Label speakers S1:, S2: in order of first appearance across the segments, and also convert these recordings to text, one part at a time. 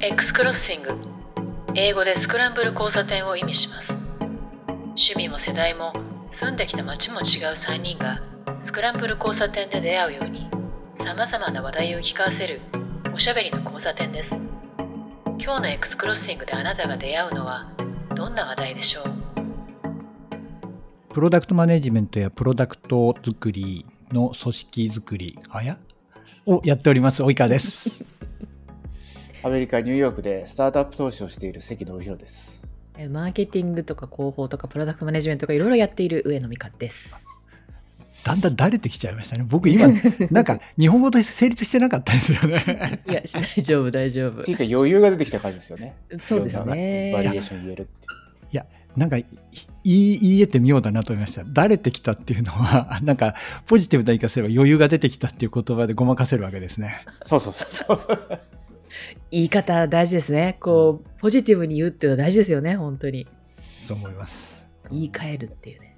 S1: X クロッシング英語でスクランブル交差点を意味します。趣味も世代も住んできた街も違う3人がスクランブル交差点で出会うようにさまざまな話題を聞かせるおしゃべりの交差点です。今日の X クロッシングであなたが出会うのはどんな話題でしょう？
S2: プロダクトマネジメントやプロダクト作りの組織作りあや？をやっております及川です
S3: アメリカ・ニューヨークでスタートアップ投資をしている関信弘です。
S1: マーケティングとか広報とかプロダクトマネジメントとかいろいろやっている上野美香です
S2: だんだん慣れてきちゃいましたね僕今 なんか日本語として成立してなかったですよね
S1: いや大丈夫大丈夫
S3: っていうか余裕が出てきた感じですよね。
S1: そうです
S3: いろんなバリ
S1: ね
S3: エーション言えるっていう。
S2: いやなんかい言えてみようだなと思いました慣れてきたっていうのは なんかポジティブな言い方すれば余裕が出てきたっていう言葉でごまかせるわけですね
S3: そうそうそうそう。
S1: 言い方大事ですね。こうポジティブに言うっていうのは大事ですよね本当に。
S2: そう思います。
S1: 言い換えるっていうね。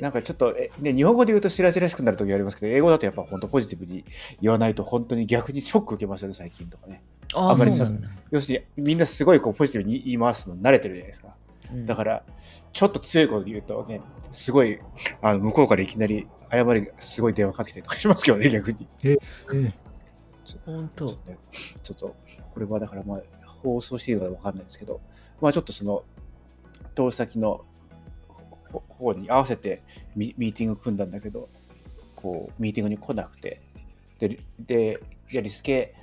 S3: なんかちょっと、えね、日本語で言うとしらじらしくなる時ありますけど、英語だとやっぱ本当ポジティブに言わないと本当に逆にショック受けますよね、最近とかね。
S1: あ
S3: あんまりさ
S1: そうなんだ、
S3: 要するにみんなすごいこうポジティブに言い回すの慣れてるじゃないですか。
S1: うん
S3: だから、ちょっと強いこと言うとね、すごいあの向こうからいきなり謝りがすごい電話かかってきたりとかしますけどね、逆に。
S2: え
S1: 本当。
S3: ちょっとね、ちょっと、これはだからまあ、放送していいのかわかんないですけど、まあちょっとその、投資先のほ方に合わせてミミーティング組んだんだけど、こう、ミーティングに来なくて、で、でいや、リスケ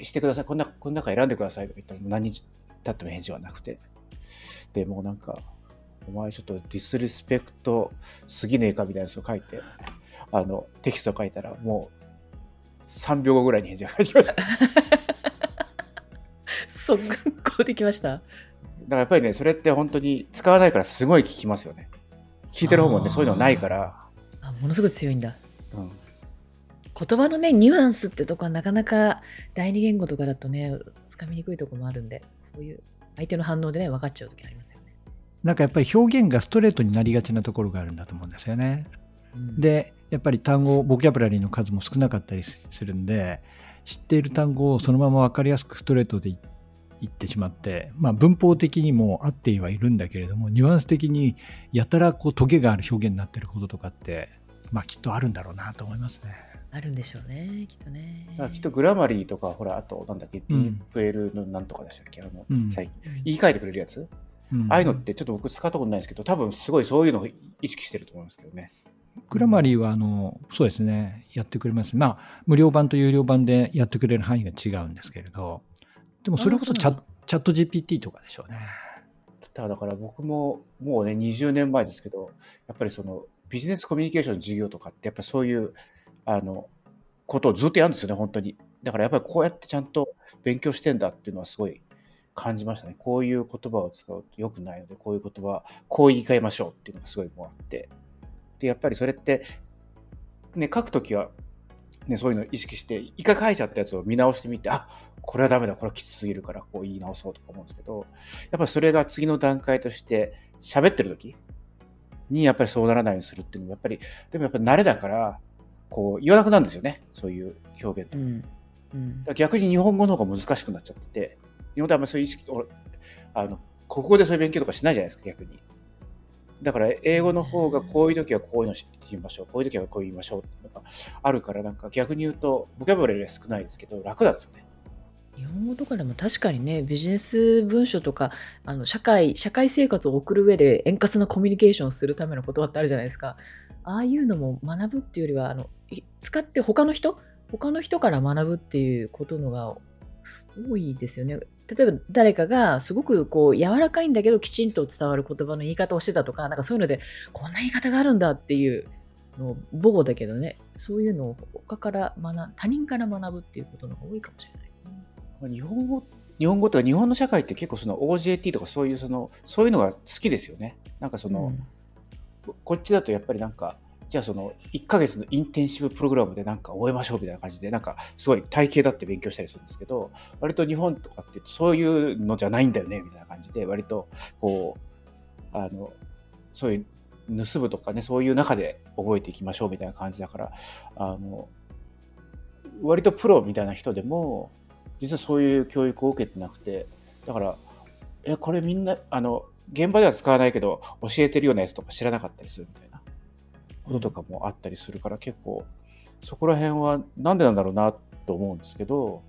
S3: してください、こんな、この中選んでくださいとか言ったら、何日経っても返事はなくて、で、もうなんか、お前ちょっとディスリスペクトすぎねえかみたいなやつを書いて、あの、テキスト書いたら、もう、3秒後ぐらいに返事が返ってきました。だか
S1: 速攻できました？
S3: らやっぱりね、それって本当に使わないからすごい聞きますよね。聞いてる方もね、そういうのないから、
S1: あものすごい強いんだ。
S3: うん、
S1: 言葉のねニュアンスってとこはなかなか第二言語とかだとねつかみにくいとこもあるんでそういう相手の反応でね分かっちゃう時ありますよね、
S2: なんかやっぱり表現がストレートになりがちなところがあるんだと思うんですよね。
S1: うん。
S2: でやっぱり単語ボキャブラリーの数も少なかったりするんで知っている単語をそのまま分かりやすくストレートで言ってしまって、まあ、文法的にも合ってはいるんだけれどもニュアンス的にやたらこうトゲがある表現になってることとかって、まあ、きっとあるんだろうなと思いますね。
S1: あるんでしょうねきっとね。
S3: きっとグラマリーとか、ほら、あと、なんだっけ、
S2: うん。
S3: ディープエルのなんとかでしたっけ、あの、
S2: うん。
S3: 最近。
S1: うん
S3: 言い換えてくれるやつ、
S2: うん。
S3: ああいうのってちょっと僕使ったことないですけど、多分すごいそういうのを意識してると思いますけどね。
S2: グラマリーはあのそうですね。やってくれます。まあ無料版と有料版でやってくれる範囲が違うんですけれど。でもそれこそチャチャット GPT とかでしょうね。
S3: ただだから僕ももうね20年前ですけどやっぱりそのビジネスコミュニケーションの授業とかってやっぱりそういうあのことをずっとやるんですよね本当に。だからやっぱりこうやってちゃんと勉強してんだっていうのはすごい感じましたね。こういう言葉を使うと良くないのでこういう言葉こう言い換えましょうっていうのがすごいもうあってでやっぱりそれってね書くときはね、そういうのを意識して、一回書いちゃったやつを見直してみて、あこれはダメだ、これはきつすぎるから、こう言い直そうとか思うんですけど、やっぱりそれが次の段階として、喋ってる時にやっぱりそうならないようにするっていうのも、やっぱり、でもやっぱり慣れだから、こう言わなくなるんですよね、そういう表現って。だか
S1: うんうん
S3: ら逆に日本語の方が難しくなっちゃってて、日本であんまりそういう意識、俺あの国語でそういう勉強とかしないじゃないですか、逆に。だから英語の方がこういう時はこういうのし言いましょう、こういう時はこう言いましょうっていうのがあるから、なんか逆に言うと、ボキャブラリーは少ないですけど、楽なんですよね。
S1: 日本語とかでも確かにねビジネス文書とかあの社会社会生活を送る上で円滑なコミュニケーションをするための言葉ってあるじゃないですか。ああいうのも学ぶっていうよりはあの使って他の人？他の人から学ぶっていうことのが多いですよね。例えば誰かがすごくこう柔らかいんだけどきちんと伝わる言葉の言い方をしてたとかなんかそういうのでこんな言い方があるんだっていうの母語だけどねそういうのを他から学他人から学ぶっていうことの方が多いかもしれない。
S3: 日本語日本語とか日本の社会って結構その OJT とかそういうそのそういうのが好きですよね。なんかその、
S1: うん
S3: ここっちだとやっぱりなんかじゃあその1ヶ月のインテンシブプログラムでなんか覚えましょうみたいな感じでなんかすごい体系だって勉強したりするんですけど割と日本とかってそういうのじゃないんだよねみたいな感じで割とこうあのそういう盗むとかねそういう中で覚えていきましょうみたいな感じだからあの割とプロみたいな人でも実はそういう教育を受けてなくてだからえこれみんなあの現場では使わないけど教えてるようなやつとか知らなかったりするみたいな。こととかもあったりするから結構そこら辺はなんでなんだろうなと思うんですけど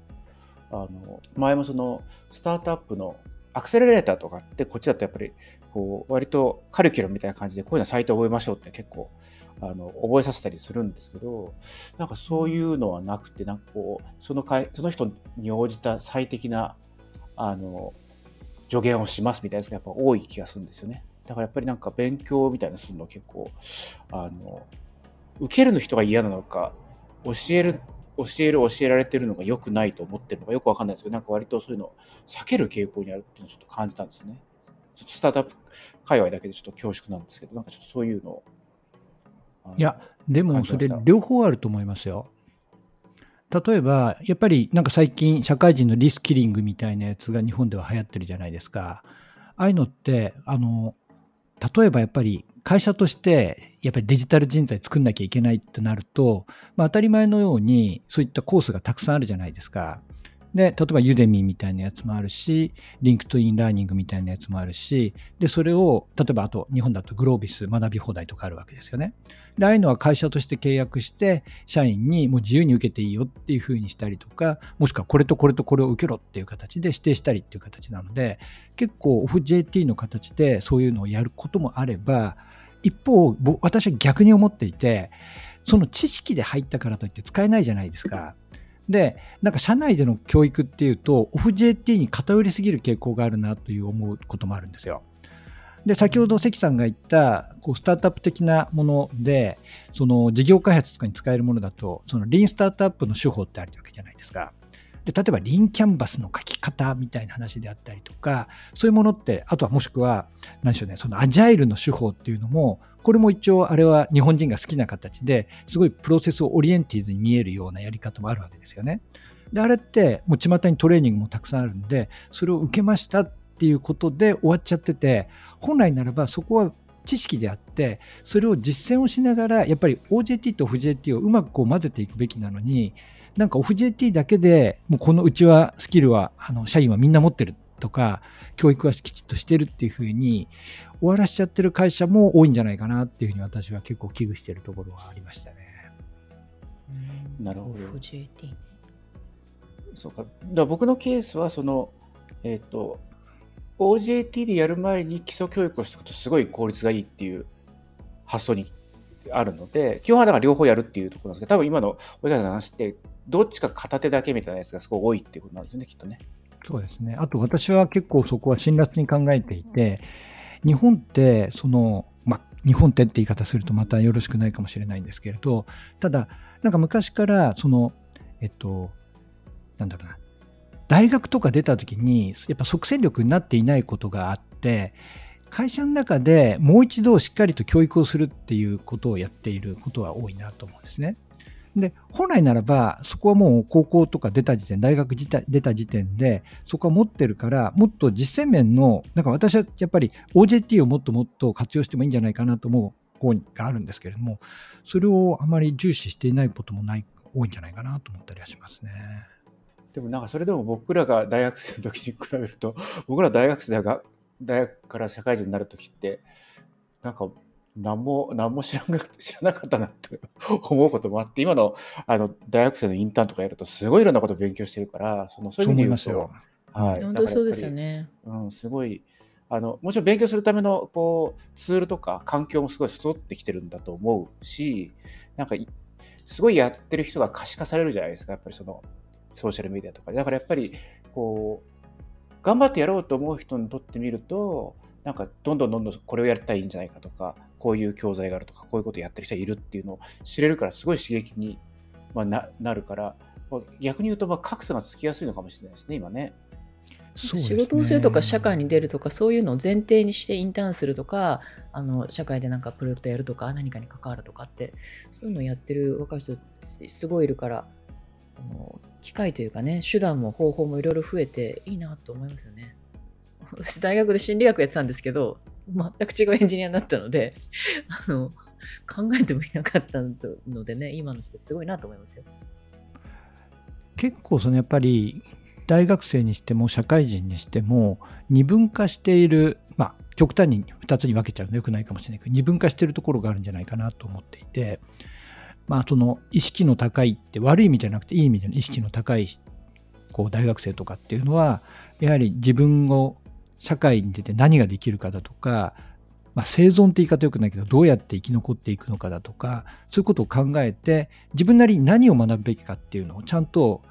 S3: あの前もそのスタートアップのアクセラレーターとかってこっちだとやっぱりこう割とカリキュラムみたいな感じでこういうのサイト覚えましょうって結構あの覚えさせたりするんですけどなんかそういうのはなくてなんかこうそのかその人に応じた最適なあの助言をしますみたいなやつがやっぱ多い気がするんですよね。だからやっぱりなんか勉強みたいなするの結構あの受けるの人が嫌なのか教える教える教えられてるのが良くないと思ってるのかよくわかんないですけどなんか割とそういうのを避ける傾向にあるっていうのをちょっと感じたんですね。ちょっとスタートアップ界隈だけでちょっと恐縮なんですけどなんかちょっとそういうのを
S2: いや、でもそれ両方あると思いますよ。例えば、やっぱりなんか最近社会人のリスキリングみたいなやつが日本では流行ってるじゃないですか。ああいうのって、あの、例えばやっぱり会社としてやっぱりデジタル人材作んなきゃいけないってなると、まあ、当たり前のようにそういったコースがたくさんあるじゃないですか。で、例えば Udemy みたいなやつもあるし、 LinkedIn Learning みたいなやつもあるし、で、それを、例えばあと日本だとグロービス学び放題とかあるわけですよね。で、ああいうのは会社として契約して、社員にもう自由に受けていいよっていうふうにしたりとか、もしくはこれとこれとこれを受けろっていう形で指定したりっていう形なので、結構オフ JT の形でそういうのをやることもあれば、一方、私は逆に思っていて、その知識で入ったからといって使えないじゃないですか。で、なんか社内での教育っていうと、オフ JT に偏りすぎる傾向があるなという思うこともあるんですよ。で、先ほど関さんが言った、こう、スタートアップ的なもので、その事業開発とかに使えるものだと、そのリーンスタートアップの手法ってあるわけじゃないですか。で、例えばリンキャンバスの書き方みたいな話であったりとか、そういうものって、あとはもしくは、何でしょうね、そのアジャイルの手法っていうのも、これも一応あれは日本人が好きな形ですごいプロセスをオリエンティーズに見えるようなやり方もあるわけですよね。で、あれってもう巷にトレーニングもたくさんあるんで、それを受けましたっていうことで終わっちゃってて、本来ならばそこは知識であって、それを実践をしながら、やっぱり OJT と FJT をうまくこう混ぜていくべきなのに、なんか OFJT だけでもうこのうちはスキルはあの社員はみんな持ってるとか教育はきちっとしてるっていうふうに終わらしちゃってる会社も多いんじゃないかなっていうふうに私は結構危惧してるところはありましたね。
S3: なるほど。そうか。だ僕のケースはそのえっ、ー、と OJT でやる前に基礎教育をしておくとすごい効率がいいっていう発想にあるので、基本はだから両方やるっていうところなんですけど、多分今のおじさんの話って、どっちか片手だけみたいなやつがすごい多いっていうことなんですよね、きっとね。
S2: そうですね。あと私は結構そこは辛辣に考えていて、日本って、その、ま日本ってって言い方するとまたよろしくないかもしれないんですけれど、ただ、なんか昔から、その、えっと、なんだろうな、大学とか出た時に、やっぱ即戦力になっていないことがあって、会社の中でもう一度しっかりと教育をするっていうことをやっていることは多いなと思うんですね。で、本来ならば、そこはもう高校とか出た時点、大学自体出た時点で、そこは持ってるから、もっと実践面の、なんか私はやっぱり OJT をもっともっと活用してもいいんじゃないかなと思う方があるんですけれども、それをあまり重視していないこともない、多いんじゃないかなと思ったりはしますね。
S3: でもなんかそれでも僕らが大学生の時に比べると、僕ら大学生が大学から社会人になる時ってなんか何も何も知らな知らなかったなって 思うこともあって今のあの大学生のインターンとかやるとすごいいろんなことを勉強してるからそのそういう意味で言うと
S1: はい、本当そうですよね、
S3: うん、すごいあのもちろん勉強するためのこうツールとか環境もすごい整ってきてるんだと思うしなんかすごいやってる人が可視化されるじゃないですかやっぱりそのソーシャルメディアとかだからやっぱりこう頑張ってやろうと思う人にとってみると、なんかどんどんどんどんこれをやったらいいんじゃないかとか、こういう教材があるとか、こういうことやってる人がいるっていうのを知れるから、すごい刺激に、まあ、ななるから、逆に言うとまあ格差がつきやすいのかもしれないですね、今ね。
S1: ね、仕事をするとか社会に出るとかそういうのを前提にしてインターンするとかあの社会でなんかプロジェクトやるとか何かに関わるとかってそういうのをやってる若い人すごいいるからあの機会というかね、手段も方法もいろいろ増えていいなと思いますよね。私、大学で心理学やってたんですけど、全く違うエンジニアになったので、あの、考えてもいなかったのでね、今の人すごいなと思いますよ。
S2: 結構、そのやっぱり、大学生にしても社会人にしても二分化している、まあ、極端に2つに分けちゃうのよくないかもしれないけど二分化しているところがあるんじゃないかなと思っていて、まあ、その意識の高いって悪い意味じゃなくていい意味での意識の高いこう大学生とかっていうのはやはり自分を社会に出て何ができるかだとか、まあ、生存って言い方よくないけどどうやって生き残っていくのかだとかそういうことを考えて自分なりに何を学ぶべきかっていうのをちゃんと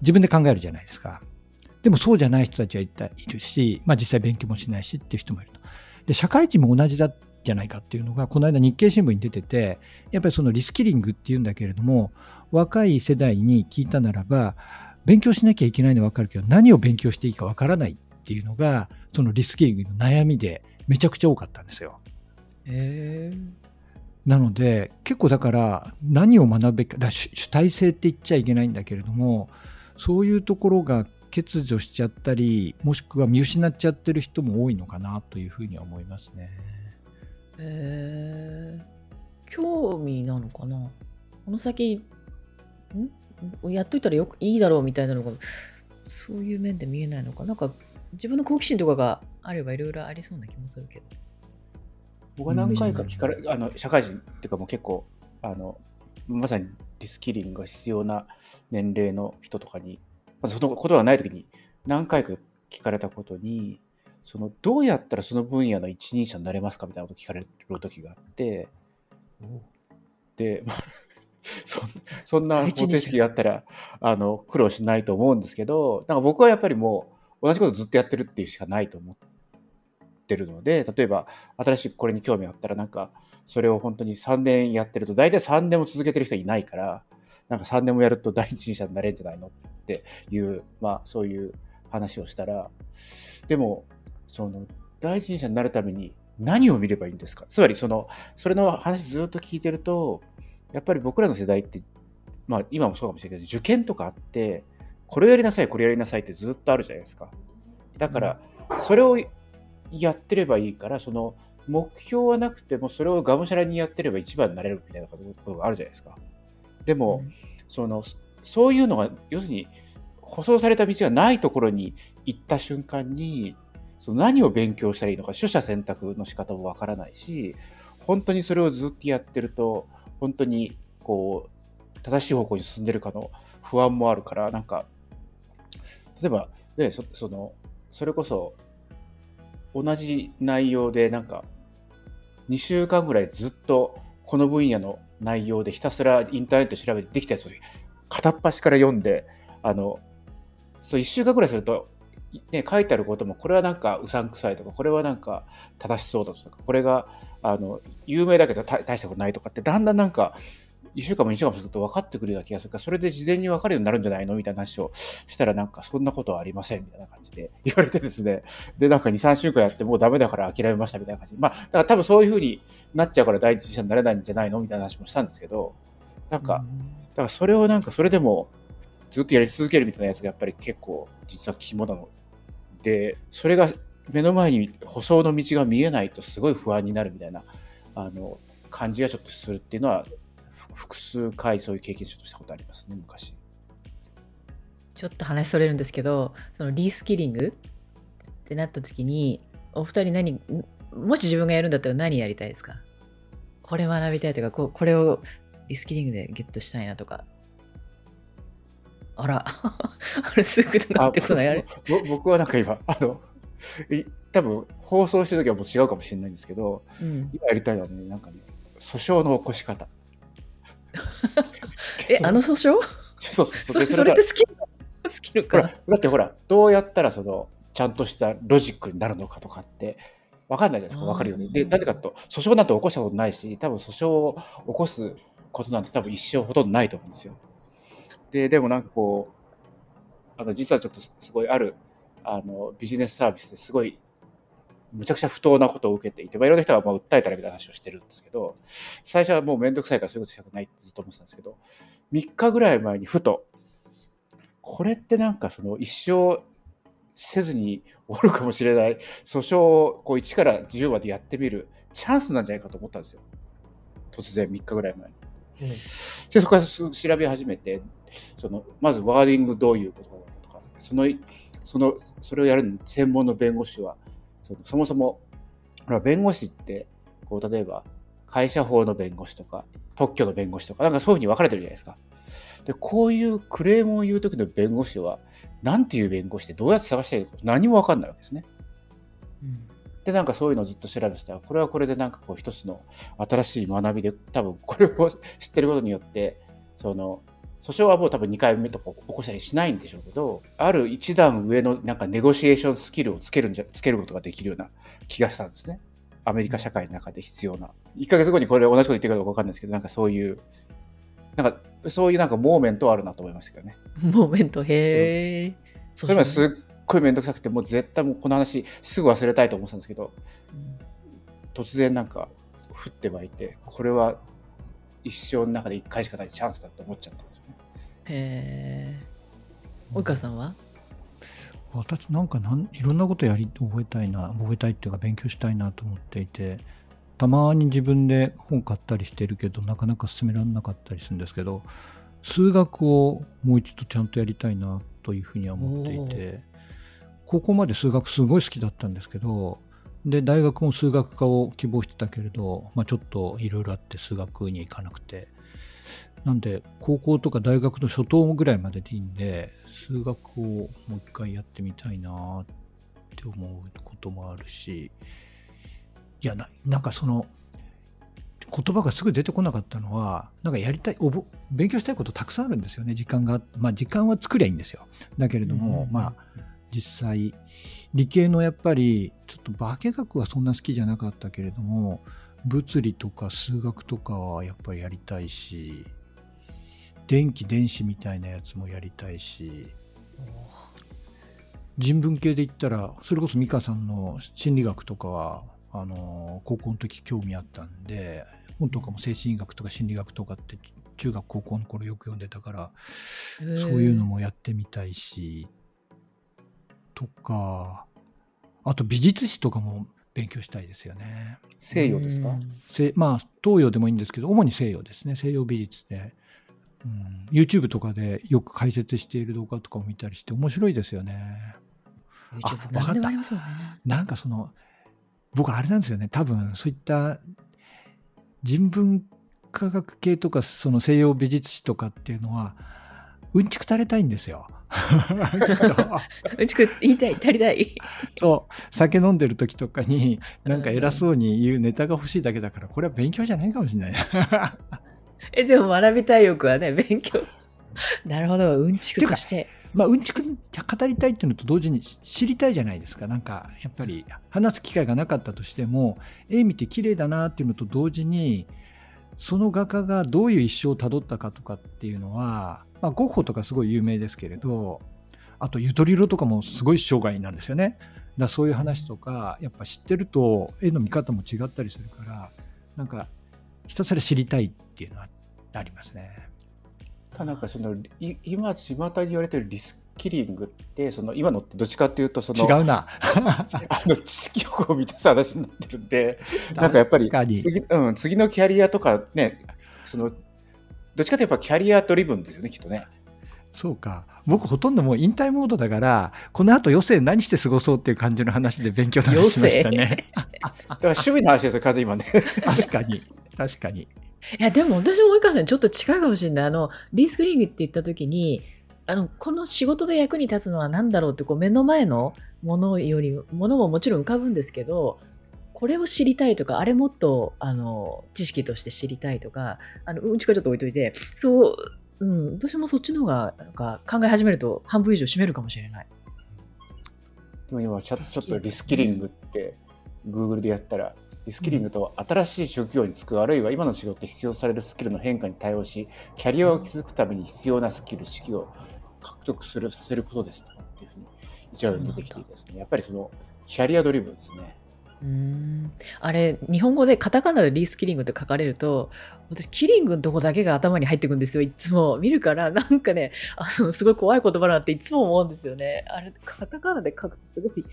S2: 自分で考えるじゃないですか。でもそうじゃない人たちはいるし、まあ、実際勉強もしないしっていう人もいると。で社会人も同じだじゃないかっていうのがこの間日経新聞に出ててやっぱりそのリスキリングっていうんだけれども若い世代に聞いたならば勉強しなきゃいけないのは分かるけど何を勉強していいか分からないっていうのがそのリスキリングの悩みでめちゃくちゃ多かったんですよ。
S1: へ
S2: なので結構だから何を学ぶべきかだ主体性って言っちゃいけないんだけれどもそういうところが欠如しちゃったりもしくは見失っちゃってる人も多いのかなというふうには思いますね。
S1: え興味なのかな？この先ん？やっといたらよくいいだろうみたいなのがそういう面で見えないのかなんか自分の好奇心とかがあればいろいろありそうな気もするけど。
S3: 僕は何回か聞かれ、あの社会人っていうかもう結構あのまさにリスキリングが必要な年齢の人とかに、ま、そのことがない時に何回か聞かれたことにそのどうやったらその分野の一人者になれますかみたいなこと聞かれる時があってで、まあ、そそんな方程式があったらあの苦労しないと思うんですけどなんか僕はやっぱりもう同じことずっとやってるっていうしかないと思ってるので例えば新しくこれに興味があったらなんかそれを本当に3年やってると大体3年も続けてる人いないからなんか3年もやると第一人者になれるんじゃないのっていう、まあ、そういう話をしたらでもその第一人者になるために何を見ればいいんですか？つまりそのそれの話ずっと聞いてるとやっぱり僕らの世代って、まあ今もそうかもしれないけど、受験とかあって、これをやりなさい、これやりなさいってずっとあるじゃないですか。だから、それをやってればいいから、その目標はなくても、それをがむしゃらにやってれば一番になれるみたいなことがあるじゃないですか。でも、うん、そのそういうのが、要するに、舗装された道がないところに行った瞬間に、その何を勉強したらいいのか、取捨選択の仕方もわからないし、本当にそれをずっとやってると、本当にこう正しい方向に進んでるかの不安もあるからなんか例えばねそそのそれこそ同じ内容でなんか2週間ぐらいずっとこの分野の内容でひたすらインターネット調べてできたやつを片っ端から読んであのそう1週間ぐらいするとね、書いてあることもこれはなんかうさんくさいとかこれはなんか正しそうだとかこれがあの有名だけど大したことないとかってだんだんなんか1週間も2週間もすると分かってくるような気がするからそれで事前に分かるようになるんじゃないのみたいな話をしたらなんかそんなことはありませんみたいな感じで 言われてですね。でなんか23週間やってもうダメだから諦めましたみたいな感じ。でまあだから多分そういうふうになっちゃうから第一人者になれないんじゃないのみたいな話もしたんですけどなんかだからそれをなんかそれでもずっとやり続けるみたいなやつがやっぱり結構実は肝なの。でそれが目の前に舗装の道が見えないとすごい不安になるみたいなあの感じがちょっとするっていうのは複数回そういう経験ちょっとしたことありますね昔。
S1: ちょっと話それるんですけどそのリースキリングってなった時にお二人何もし自分がやるんだったら何やりたいですか？これ学びたいとかここれをリスキリングでゲットしたいなとかあら、あれすぐかってこないあれ。
S3: 僕はなんか今、あの、多分放送してる時はもう違うかもしれないんですけど、うん、今やりたいのはね、なんかね、訴訟の起こし方。
S1: え、あの訴訟？
S3: そうそう
S1: それってスキル スキルか
S3: だってほら、どうやったらその、ちゃんとしたロジックになるのかとかって、分かんないじゃないですか、分かるよね。で、なぜかと、訴訟なんて起こしたことないし、多分訴訟を起こすことなんて多分一生ほとんどないと思うんですよ。で、でもなんかこう、あの、実はちょっとすごいある、あの、ビジネスサービスですごい、むちゃくちゃ不当なことを受けていて、まあ、いろんな人がまあ訴えたらみたいな話をしてるんですけど、最初はもうめんどくさいからそういうことしたくないってずっと思ってたんですけど、3日ぐらい前にふと、これってなんかその一生せずにおるかもしれない訴訟をこう1から10までやってみるチャンスなんじゃないかと思ったんですよ。突然3日ぐらい前に。でそこから調べ始めてそのまずワーディングどういうことかとかそのそのそれをやる専門の弁護士はそもそもほら弁護士ってこう例えば会社法の弁護士とか特許の弁護士とかなんかそういうふうに分かれてるじゃないですか。でこういうクレームを言う時の弁護士は何ていう弁護士でどうやって探していいのか何も分かんないわけですね。
S1: うん
S3: でなんかそういうのをずっと調べてたらこれはこれでなんかこう一つの新しい学びで多分これを知ってることによってその訴訟はもう多分2回目とか起こしたりしないんでしょうけどある一段上のなんかネゴシエーションスキルをつけるんじゃつけることができるような気がしたんですね。アメリカ社会の中で必要な。1ヶ月後にこれ同じこと言ってるかどうかんないですけどなんかそういうなんかそういうなんかモーメントはあるなと思いましたけどね。
S1: モーメント、へえ。
S3: それはすっごい面倒くさくてもう絶対もうこの話すぐ忘れたいと思ってたんですけど
S1: うん。
S3: 突然なんか降って湧いてこれは一生の中で1回しかないチャンスだと思っちゃったんですよね。
S1: へえ。及川さんは？
S2: 私なんかなんいろんなことやり覚えたいな覚えたいっていうか勉強したいなと思っていてたまに自分で本買ったりしてるけどなかなか進められなかったりするんですけど数学をもう一度ちゃんとやりたいなというふうには思っていて高校まで数学すごい好きだったんですけどで大学も数学科を希望してたけれど、まあ、ちょっといろいろあって数学に行かなくて。なんで高校とか大学の初等ぐらいまででいいんで数学をもう一回やってみたいなって思うこともあるしいやななんかその言葉がすぐ出てこなかったのはなんかやりたいおぼ勉強したいことたくさんあるんですよね。時間がまあ時間は作りゃいいんですよ。だけれども、
S1: うん
S2: まあ実際理系のやっぱりちょっと化学はそんな好きじゃなかったけれども物理とか数学とかはやっぱりやりたいし電気電子みたいなやつもやりたいし人文系で言ったらそれこそ美香さんの心理学とかはあの高校の時興味あったんで本とかも精神医学とか心理学とかって中学高校の頃よく読んでたからそういうのもやってみたいしとかあと美術史とかも勉強したいですよね。
S3: 西洋ですか、
S2: せまあ東洋でもいいんですけど主に西洋ですね西洋美術で、うん、YouTube とかでよく解説している動画とかも見たりして面白いですよね。あ
S1: 何でもあり
S2: わ
S1: ますもんね。
S2: なんかその僕あれなんですよね多分そういった人文科学系とかその西洋美術史とかっていうのはうんちく垂れたいんですよ。
S1: うんちく言いたい、足りたい。
S2: そう酒飲んでる時とかになんか偉そうに言うネタが欲しいだけだからこれは勉強じゃないかもしれない。
S1: え、でも学びたい欲はね、勉強。なるほど、うんちくとして。
S2: まあ、うんちく語りたいっていうのと同時に知りたいじゃないですか。なんか、やっぱり話す機会がなかったとしても、絵見て綺麗だなっていうのと同時に、その画家がどういう一生をたどったかとかっていうのは、まあ、ゴッホとかすごい有名ですけれど、あと、ゆとりろとかもすごい生涯なんですよね。だそういう話とか、やっぱ知ってると絵の見方も違ったりするから、なんか、ひたすら知りたいっていうのはありますね。
S3: ただなんかその今巷に言われてるリスキリングってその今のってどっちかっていうとその
S2: 違うな。
S3: あの知識欲を満たす話になってるんで なんかやっぱり次,、うん、次のキャリアとかねそのどっちかというとやっぱキャリアドリブンですよねきっとね。
S2: そうか僕ほとんどもう引退モードだからこの後余生何して過ごそうっていう感じの話で勉強の話しましたね
S3: だから趣味の話ですよ風今ね。
S2: 確かに確かに
S1: いや、でも私も及川さんちょっと近いかもしれない。あの、リースクリングって言った時に、あの、この仕事で役に立つのは何だろうって、こう目の前のものより、ものももちろん浮かぶんですけど、これを知りたいとか、あれもっと、あの、知識として知りたいとか、あの、うんちくはちょっと置いといて、そう、うん、私もそっちの方が、なんか考え始めると半分以上占めるかもしれない。
S3: でも今ちょちょっとリスキリングって Google でやったらリスキリングとは新しい職業に就くあるいは今の仕事で必要されるスキルの変化に対応しキャリアを築くために必要なスキル識を獲得するさせることですとかっていうふうに一応出てきてですねやっぱりそのキャリアドリブンですね。
S1: うーんあれ、日本語でカタカナでリースキリングって書かれると、私、キリングのとこだけが頭に入ってくんですよ、いつも。見るから、なんかね、あの、すごい怖い言葉だなっていつも思うんですよね。あれ、カタカナで書くとすごい。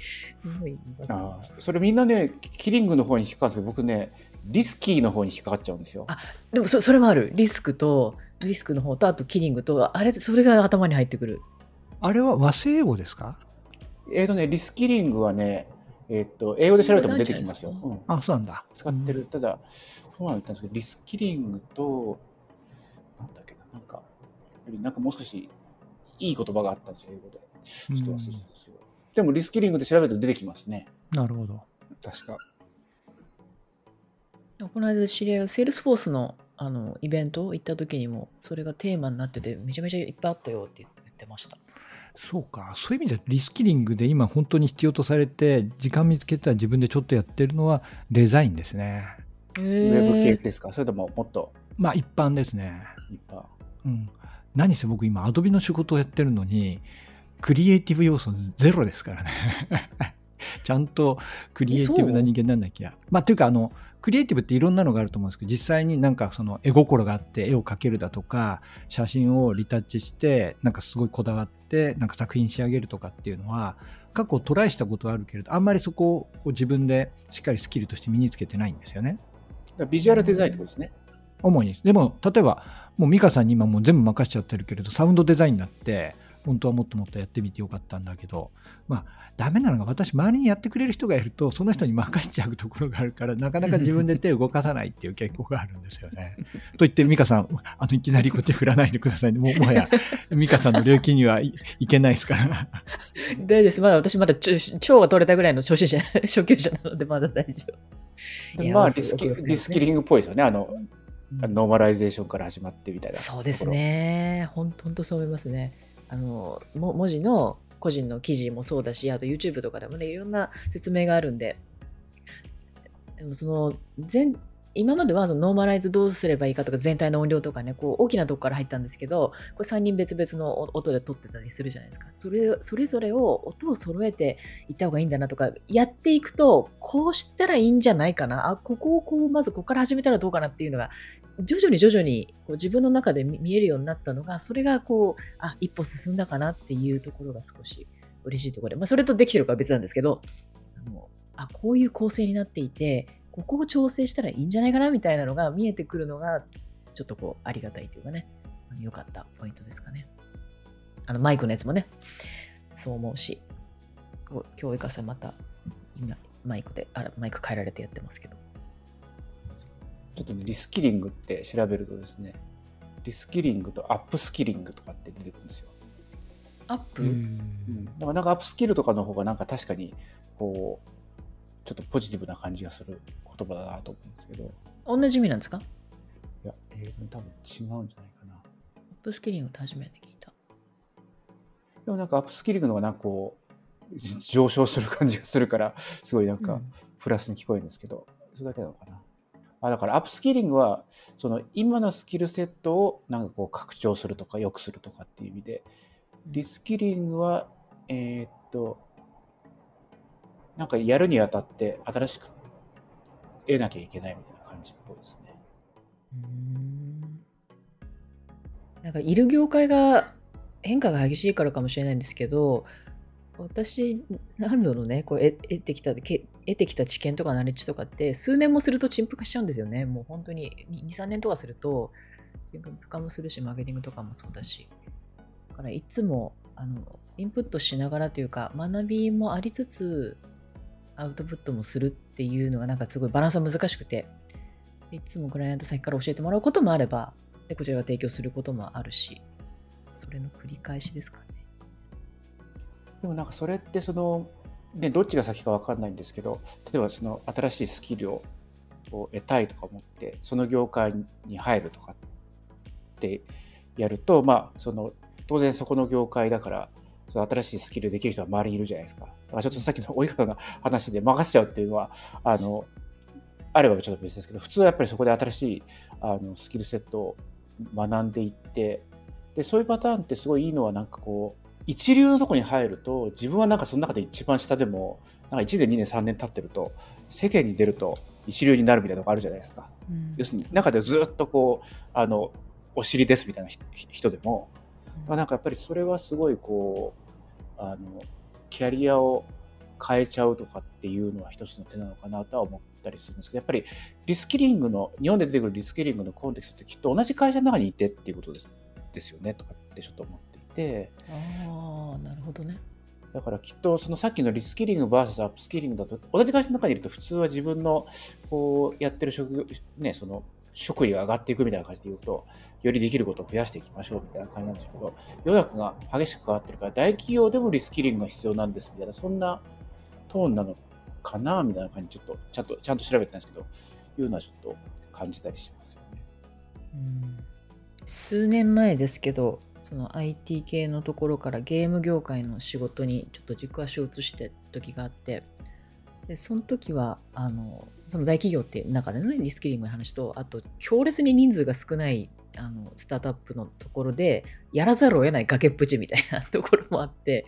S3: あーそれみんなねキリングの方に引っかかるんですけど僕ねリスキーの方に引っかかっちゃうんですよ。
S1: あでもそ、それもある。リスクと、リスクの方と、あとキリングと、あれ、それが頭に入ってくる。
S2: あれは和製英語ですか？
S3: えっ、とね、リスキリングはね、えっ、と、英語で調べても出てきますよ。うん、
S2: あ、そうなんだ。
S3: 使ってる。ただ、そうなんだったんですけど、リスキリングと、なんだっけな、なんか、なんかもう少しいい言葉があったんですよ、英語で。ちょっと忘れてたんですけど。でも、リスキリングで調べると出てきますね。
S2: なるほど。
S3: 確か。
S1: この間知り合いがセールスフォースのあのイベント行った時にもそれがテーマになっててめちゃめちゃいっぱいあったよって言ってました。
S2: そうか、そういう意味でリスキリングで今本当に必要とされて、時間見つけたら自分でちょっとやってるのはデザインですね。
S1: ウ
S3: ウェブ系ですか？それとももっと？
S2: まあ一般ですね。
S3: いっぱい。
S2: うん。何せ僕今アドビの仕事をやってるのに、クリエイティブ要素ゼロですからね。ちゃんとクリエイティブな人間なんなきゃ。まあというかあの、クリエイティブっていろんなのがあると思うんですけど、実際になんかその絵心があって絵を描けるだとか、写真をリタッチして、なんかすごいこだわって、なんか作品仕上げるとかっていうのは、過去トライしたことはあるけれど、あんまりそこを自分でしっかりスキルとして身につけてないんですよね。
S3: ビジュアルデザインってことですね。
S2: 主にでも例えばもう美香さんに今もう全部任せちゃってるけれどサウンドデザインだって本当はもっともっとやってみてよかったんだけどまあダメなのが私周りにやってくれる人がいるとその人に任せちゃうところがあるからなかなか自分で手を動かさないっていう傾向があるんですよね。と言って美香さんあのいきなりこっち振らないでくださいねもうもはや美香さんの領域にはいいけないですから。
S1: 大丈夫です。まだ私まだちょ腸が取れたぐらいの初心者、初級者なのでまだ大丈夫。
S3: まあ
S1: 奥
S3: リスキ、
S1: 奥
S3: リスキリングっぽいですよね。あの、
S1: うん
S3: ノーマライゼーションから始まってみたいな。
S1: そうです。ね。本当本当そう思いますね。あの文字の個人の記事もそうだし、あと YouTube とかでもね、いろんな説明があるんで、でもその全今まではそのノーマライズどうすればいいかとか全体の音量とかねこう大きなとこから入ったんですけどこれ3人別々の音で撮ってたりするじゃないですか。それそれぞれを音を揃えていった方がいいんだなとかやっていくとこうしたらいいんじゃないかな。あここをこうまずここから始めたらどうかなっていうのが徐々に徐々にこう自分の中で見えるようになったのがそれがこうあ一歩進んだかなっていうところが少し嬉しいところで、まあ、それとできてるかは別なんですけどあのあこういう構成になっていてここを調整したらいいんじゃないかなみたいなのが見えてくるのがちょっとこうありがたいというかねあの良かったポイントですかね。あのマイクのやつもねそう思うし今日かさんまた今マイクであらマイク変えられてやってますけど。
S3: ちょっとね、リスキリングって調べるとですね、リスキリングとアップスキリングとかって出てくるんですよ。
S1: アップ、
S3: うん、だからなんかアップスキルとかの方がなんか確かにこうちょっとポジティブな感じがする言葉だなと思うんですけど。
S1: 同じ意味なんですか？
S3: いやえー、と多分違うんじゃないかな。
S1: アップスキリングって初めて聞いた。
S3: でもなんかアップスキリングの方がなんかこうじ上昇する感じがするからすごいなんか
S1: うん。
S3: プラスに聞こえるんですけど、それだけなのかなあだからアップスキリングはその今のスキルセットをなんかこう拡張するとか良くするとかっていう意味でリスキリングは、えーっと、なんかやるにあたって新しく得なきゃいけないみたいな感じっぽいですね。
S1: なんかいる業界が変化が激しいからかもしれないんですけど私何度のねこう得てきた得てきた知見とかナレッジとかって数年もすると陳腐化しちゃうんですよねもう本当に23年とかすると陳腐化もするしマーケティングとかもそうだしだからいつもあのインプットしながらというか学びもありつつアウトプットもするっていうのがなんかすごいバランスが難しくていつもクライアント先から教えてもらうこともあればでこちらが提供することもあるしそれの繰り返しですかね。
S3: でもなんかそれってその、ね、どっちが先か分かんないんですけど例えばその新しいスキルを得たいとか思ってその業界に入るとかってやるとまあその当然そこの業界だからその新しいスキルできる人は周りにいるじゃないですか。だからちょっとさっきの 及川の話で任せちゃうっていうのはあのあればちょっと別ですけど普通はやっぱりそこで新しいあのスキルセットを学んでいってでそういうパターンってすごいいいのはなんかこう一流のとこに入ると自分はなんかその中で一番下でもなんか1年2年3年経ってると世間に出ると一流になるみたいなとこあるじゃないですか。要するに中でずっとこうあのお尻ですみたいな人人でも。なんかやっぱりそれはすごいこうあのキャリアを変えちゃうとかっていうのは一つの手なのかなとは思ったりするんですけどやっぱりリスキリングの日本で出てくるリスキリングのコンテクストってきっと同じ会社の中にいてっていうことですですよねとかってちょっと思っていで
S1: ああ、なるほどね。
S3: だからきっとそのさっきのリスキリング VS アップスキリングだと同じ会社の中にいると普通は自分のこうやってる職業ねその職位が上がっていくみたいな感じで言うとよりできることを増やしていきましょうみたいな感じなんですけど世の中が激しく変わってるから大企業でもリスキリングが必要なんですみたいなそんなトーンなのかなみたいな感じちょっとちゃんとちゃんと調べてたんですけどいうのはちょっと感じたりしますよね。
S1: うん数年前ですけど、その IT 系のところからゲーム業界の仕事にちょっと軸足を移して時があって、でその時はあのその大企業っていう中での、ね、リスキリングの話とあと強烈に人数が少ないあのスタートアップのところでやらざるを得ない崖っぷちみたいなところもあって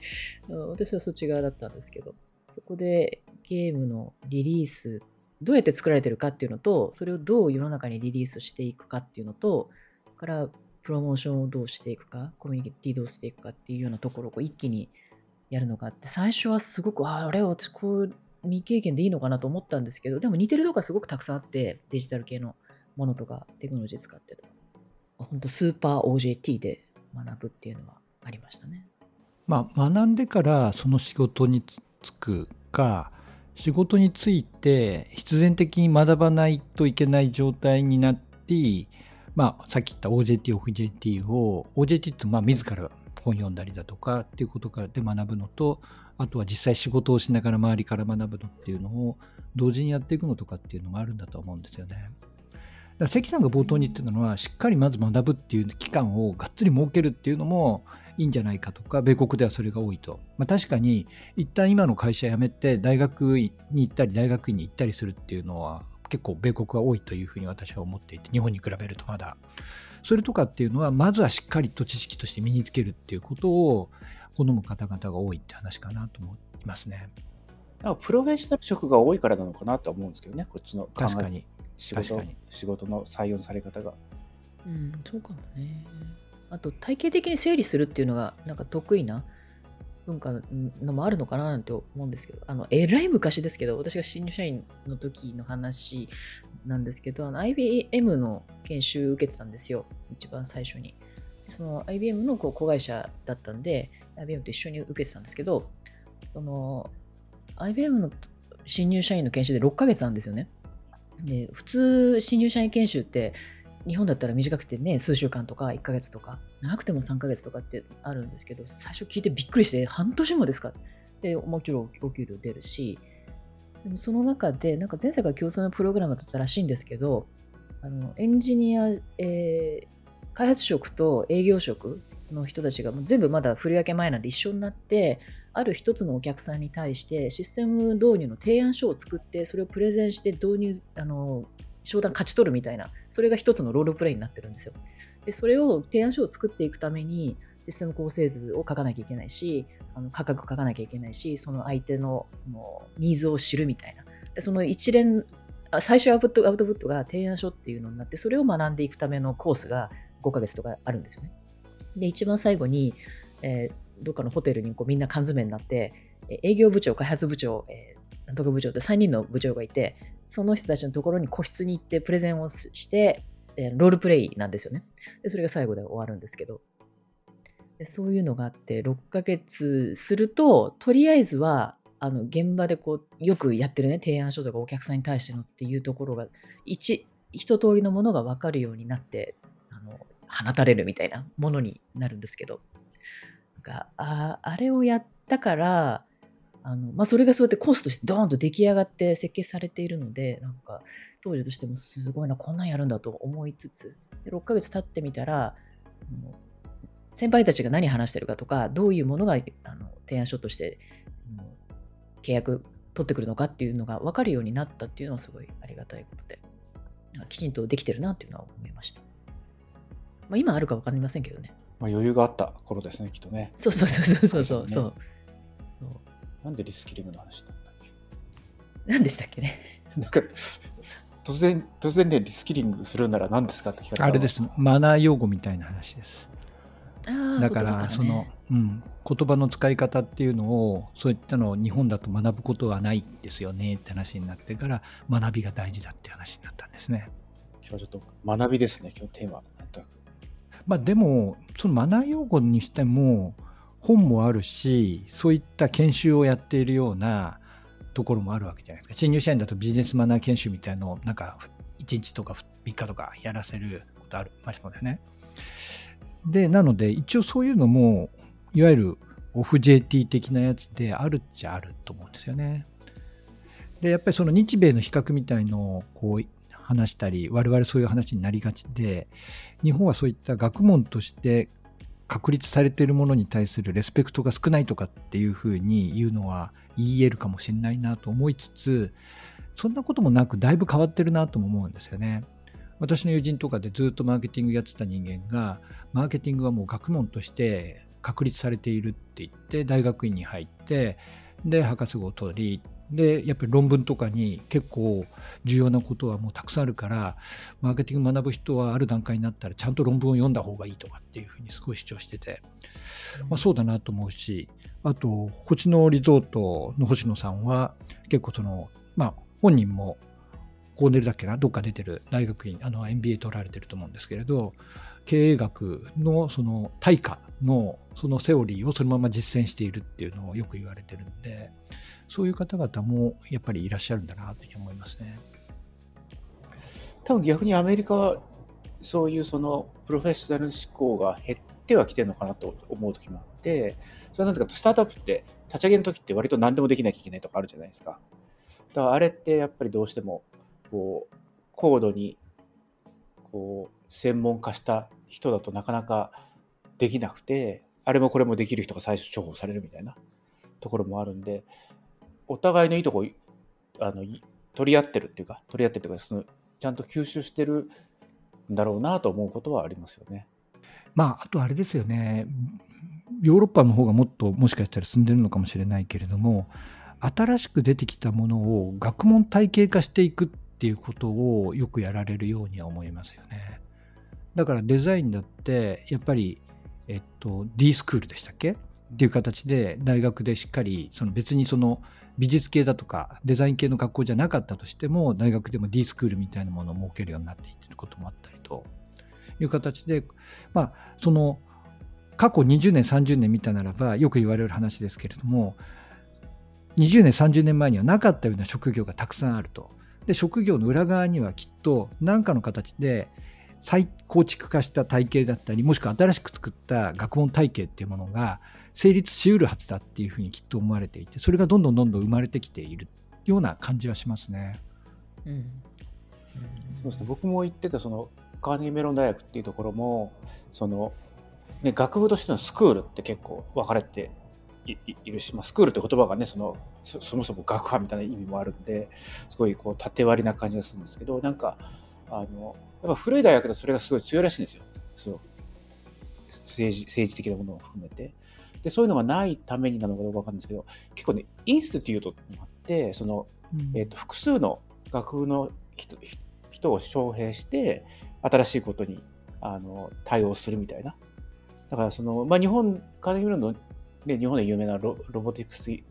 S1: 私はそっち側だったんですけどそこでゲームのリリースどうやって作られてるかっていうのとそれをどう世の中にリリースしていくかっていうのとからプロモーションをどうしていくかコミュニティどうしていくかっていうようなところを一気にやるのがあって最初はすごくああれ私こう未経験でいいのかなと思ったんですけどでも似てるとこがすごくたくさんあってデジタル系のものとかテクノロジー使ってた本当スーパー OJT で学ぶっていうのはありましたね。
S2: まあ、学んでからその仕事に就くか仕事について必然的に学ばないといけない状態になって、まあ、さっき言った OJT、OJT を OJT ってまあ自ら本読んだりだとかっていうことからで学ぶのとあとは実際仕事をしながら周りから学ぶのっていうのを同時にやっていくのとかっていうのがあるんだと思うんですよね。だから関さんが冒頭に言ってたのはしっかりまず学ぶっていう期間をがっつり設けるっていうのもいいんじゃないかとか米国ではそれが多いと、まあ、確かに一旦今の会社辞めて大学に行ったり大学院に行ったりするっていうのは結構米国は多いというふうに私は思っていて日本に比べるとまだそれとかっていうのはまずはしっかりと知識として身につけるっていうことを好む方々が多いって話かなと思いますね
S3: プロフェッショナル職が多いからなのかなとは思うんですけどねこっちの考え
S2: 確かに
S3: 仕事
S2: 確かに
S3: 仕事の採用のされ方が。
S1: うん、そうかもね。あと体系的に整理するっていうのがなんか得意な文化のもあるのかななんて思うんですけど、あの、えらい昔ですけど、私が新入社員の時の話なんですけど、IBM の研修受けてたんですよ、一番最初に。その IBM のこう子会社だったんで、IBM と一緒に受けてたんですけど、の IBM の新入社員の研修で6ヶ月なんですよね。で普通新入社員研修って日本だったら短くてね数週間とか1ヶ月とか長くても3ヶ月とかってあるんですけど最初聞いてびっくりして半年もですか？でもちろんお給料出るしでもその中でなんか全世界共通のプログラムだったらしいんですけどあのエンジニア、えー開発職と営業職の人たちがもう全部まだ振り分け前なんで一緒になってある一つのお客さんに対してシステム導入の提案書を作ってそれをプレゼンして導入あの商談勝ち取るみたいなそれが一つのロールプレイになってるんですよ。でそれを提案書を作っていくためにシステム構成図を書かなきゃいけないしあの価格書かなきゃいけないしその相手のもうニーズを知るみたいな。でその一連最初アウトアウトプットが提案書っていうのになってそれを学んでいくためのコースが5ヶ月とかあるんですよね。で一番最後に、えーどっかのホテルにこうみんな缶詰になって、営業部長、開発部長、えーなんとか部長って3人の部長がいて、その人たちのところに個室に行ってプレゼンをして、えロールプレイなんですよね。で、それが最後で終わるんですけど。でそういうのがあって、6ヶ月すると、とりあえずは、あの現場でこうよくやってるね提案書とかお客さんに対してのっていうところが一一通りのものが分かるようになってあの放たれるみたいなものになるんですけどなんかああれをやったからあの、まあ、それがそうやってコースとしてドーンと出来上がって設計されているのでなんか当時としてもすごいなこんなんやるんだと思いつつで6ヶ月経ってみたら先輩たちが何話してるかとかどういうものがあの提案書として契約取ってくるのかっていうのが分かるようになったっていうのはすごいありがたいことできちんとできてるなっていうのは思いました。まあ、今あるか分かりませんけどね。
S3: まあ、余裕があった頃ですね、きっとね。
S1: そうそうそうそうそうそう
S3: 会社
S1: そう
S3: になんでリスキリングの話だったんだっ
S1: 何でしたっけね？
S3: けなんか突然、突然ね、リスキリングするなら何ですかって聞かれたら
S2: あれですマナー用語みたいな話です
S1: ああ、
S2: だか
S1: 言葉ね
S2: らその、うん、言葉の使い方っていうのをそういったのを日本だと学ぶことはないですよねって話になってから学びが大事だって話になったんですね。
S3: 今日はちょっと学びですね、今日テーマ。なんとなく
S2: まあ、でもそのマナー用語にしても本もあるしそういった研修をやっているようなところもあるわけじゃないですか新入社員だとビジネスマナー研修みたいのをなんか1日とか3日とかやらせることありましたよね。でなので一応そういうのもいわゆるオフ JT 的なやつであるっちゃあると思うんですよね。でやっぱりその日米の比較みたいのをこう話したり我々そういう話になりがちで日本はそういった学問として確立されているものに対するレスペクトが少ないとかっていうふうに言うのは言えるかもしれないなと思いつつそんなこともなくだいぶ変わってるなとも思うんですよね。私の友人とかでずっとマーケティングやってた人間がマーケティングはもう学問として確立されているって言って大学院に入ってで博士号を取りでやっぱり論文とかに結構重要なことはもうたくさんあるからマーケティング学ぶ人はある段階になったらちゃんと論文を読んだ方がいいとかっていうふうにすごい主張してて、まあ、そうだなと思うしあと星野リゾートの星野さんは結構そのまあ本人もコーネルだっけなどっか出てる大学院あの MBA 取られてると思うんですけれど経営学のその対価のそのセオリーをそのまま実践しているっていうのをよく言われてるんでそういう方々もやっぱりいらっしゃるんだなというふうに思いますね。
S3: 多分逆にアメリカはそういうそのプロフェッショナル志向が減ってはきてるのかなと思う時もあってそれは何ていうかスタートアップって立ち上げの時って割と何でもできなきゃいけないとかあるじゃないですか。だからあれってやっぱりどうしてもこう高度にこう専門化した人だとなかなかできなくてあれもこれもできる人が最初重宝されるみたいなところもあるんでお互いのいいとこあの取り合ってるっていうか取り合ってるっていうかそのちゃんと吸収してるんだろうなと思うことはありますよね。
S2: まああとあれですよねヨーロッパの方がもっともしかしたら進んでるのかもしれないけれども新しく出てきたものを学問体系化していくっていうことをよくやられるようには思いますよね。だからデザインだってやっぱり、えっと、D スクールでしたっけ？っていう形で大学でしっかりその別にその美術系だとかデザイン系の学校じゃなかったとしても大学でも D スクールみたいなものを設けるようになっていってることもあったりという形でまあその過去20年30年見たならばよく言われる話ですけれども20年30年前にはなかったような職業がたくさんあると。で職業の裏側にはきっと何かの形で再構築化した体系だったりもしくは新しく作った学問体系っていうものが成立しうるはずだっていうふうにきっと思われていてそれがどんどんどんどん生まれてきているような感じはしますね。うん、
S3: そうですね僕も言ってたそのカーネギーメロン大学っていうところもその、ね、学部としてのスクールって結構分かれているし、まあ、スクールって言葉がねそのそもそも学派みたいな意味もあるんですごいこう縦割りな感じがするんですけどなんかあのやっぱ古い大学だとそれがすごい強いらしいんですよその政治政治的なものを含めて。でそういうのがないためになのかどうか分かるんですけど結構ねインスティテュートにあってその、うん、えーと、複数の学部の人人を招聘して新しいことにあの対応するみたいな。だからその、まあ、日本カーネギーメロンの、ね、日本で有名なロロボティクスイ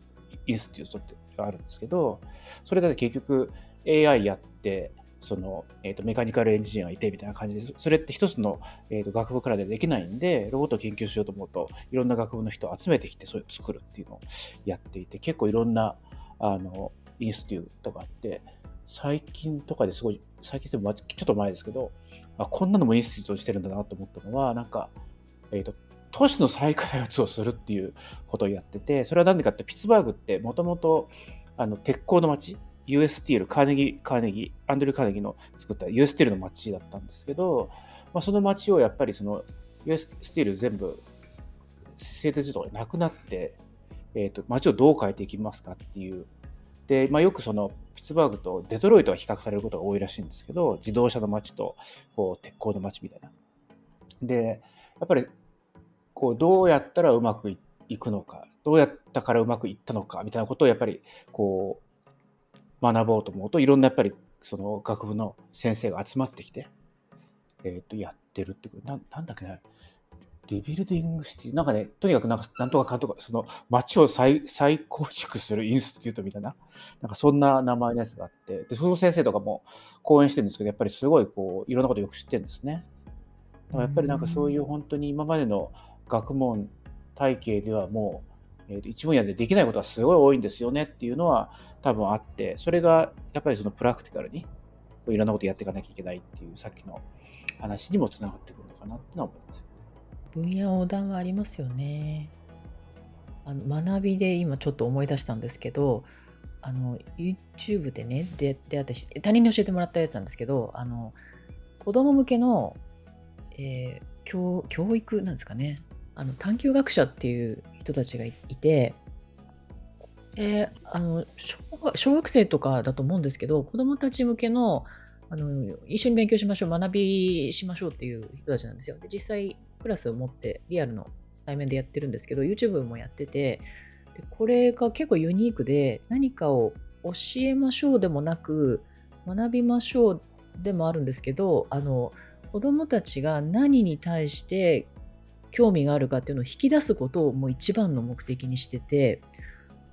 S3: ンスティテュートってあるんですけどそれだと結局 AI やってその、えーと、メカニカルエンジニアがいてみたいな感じで、それって一つの、えーと、学部からでできないんで、ロボットを研究しようと思うと、いろんな学部の人を集めてきて、それを作るっていうのをやっていて、結構いろんなあのインスティテュートがあって、最近とかですごい、最近でもちょっと前ですけど、あこんなのもインスティテュートしてるんだなと思ったのは、なんか、えっ、ー、と、都市の再開発をするっていうことをやってて、それは何でかって、ピッツバーグってもともと鉄鋼の街 US スティール、カーネギー、カーネギー、アンドリュー・カーネギーの作った US スティールの街だったんですけど、まあ、その街をやっぱりその US スティール全部製鉄所がなくなって、えーと、街をどう変えていきますかっていう。で、まあ、よくそのピッツバーグとデトロイトが比較されることが多いらしいんですけど、自動車の街とこう鉄鋼の街みたいな。で、やっぱりこうどうやったらうまくいくのか、どうやったからうまくいったのかみたいなことをやっぱりこう学ぼうと思うといろんなやっぱりその学部の先生が集まってきて、えー、とやってるってななんだっけねリビルディングシティなんかねとにかくなんかなんとかかんとかその街を再再構築するインスティテュートみたいななんかそんな名前のやつがあってでその先生とかも講演してるんですけどやっぱりすごいこういろんなことよく知ってるんですね。だからやっぱりなんかそういう本当に今までの学問体系ではもう、えー、一分野でできないことはすごい多いんですよねっていうのは多分あってそれがやっぱりそのプラクティカルにいろんなことやっていかなきゃいけないっていうさっきの話にもつながってくるのかなってのは思います、
S1: 分野横断はありますよね。あの学びで今ちょっと思い出したんですけどあの YouTube でねでで私他人に教えてもらったやつなんですけどあの子供向けの、えー、教教育なんですかねあの探究学者っていう人たちがいて、え、あの小学生とかだと思うんですけど子供たち向けのあの一緒に勉強しましょう学びしましょうっていう人たちなんですよ。で実際クラスを持ってリアルの対面でやってるんですけど YouTube もやっててでこれが結構ユニークで何かを教えましょうでもなく学びましょうでもあるんですけどあの子どもたちが何に対して興味があるかっていうのを引き出すことをもう一番の目的にしてて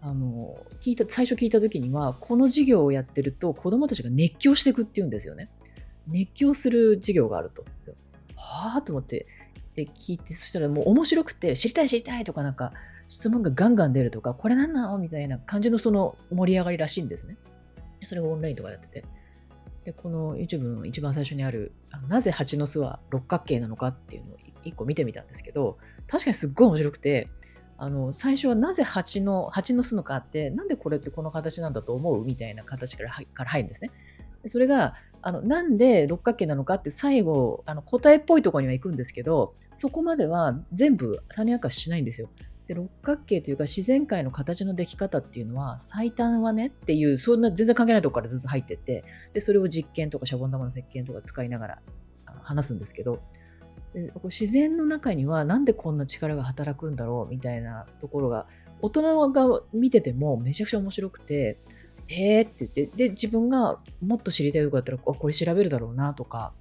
S1: あの聞いた最初聞いた時にはこの授業をやってると子どもたちが熱狂していくっていうんですよね。熱狂する授業があると。はあと思ってで聞いてそしたらもう面白くて知りたい知りたいとかなんか質問がガンガン出るとかこれ何なのみたいな感じのその盛り上がりらしいんですね。それがオンラインとかやってて。で、この YouTube の一番最初にある、あなぜ蜂の巣は六角形なのかっていうのを一個見てみたんですけど、確かにすっごい面白くて、あの最初はなぜ蜂の蜂の巣のかって、なんでこれってこの形なんだと思うみたいな形からから入るんですね。それがあのなんで六角形なのかって最後あの答えっぽいとこには行くんですけどそこまでは全部種明かししないんですよ。で六角形というか自然界の形のでき方っていうのは最短はねっていうそんな全然関係ないとこからずっと入ってってでそれを実験とかシャボン玉の石鹸とか使いながら話すんですけど自然の中にはなんでこんな力が働くんだろうみたいなところが大人が見ててもめちゃくちゃ面白くてへえって言ってで自分がもっと知りたいとこだったらこれ調べるだろうなとか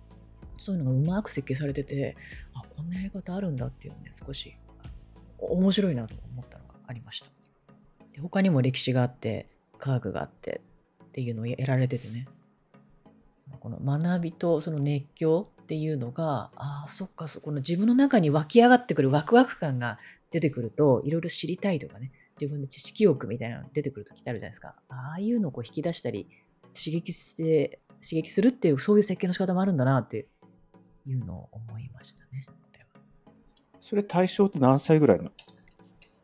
S1: そういうのがうまく設計されててあこんなやり方あるんだっていうので少し面白いなと思ったのがありました。で他にも歴史があって科学があってっていうのをやられててねこの学びとその熱狂っていうのがああそっかそこの自分の中に湧き上がってくるワクワク感が出てくるといろいろ知りたいとかね自分の知識欲みたいなのが出てくる時ってあるじゃないですかああいうのをこう引き出したり刺激して刺激するっていうそういう設計の仕方もあるんだなっていうのを思いましたね。
S3: それ対象って何歳ぐらいの？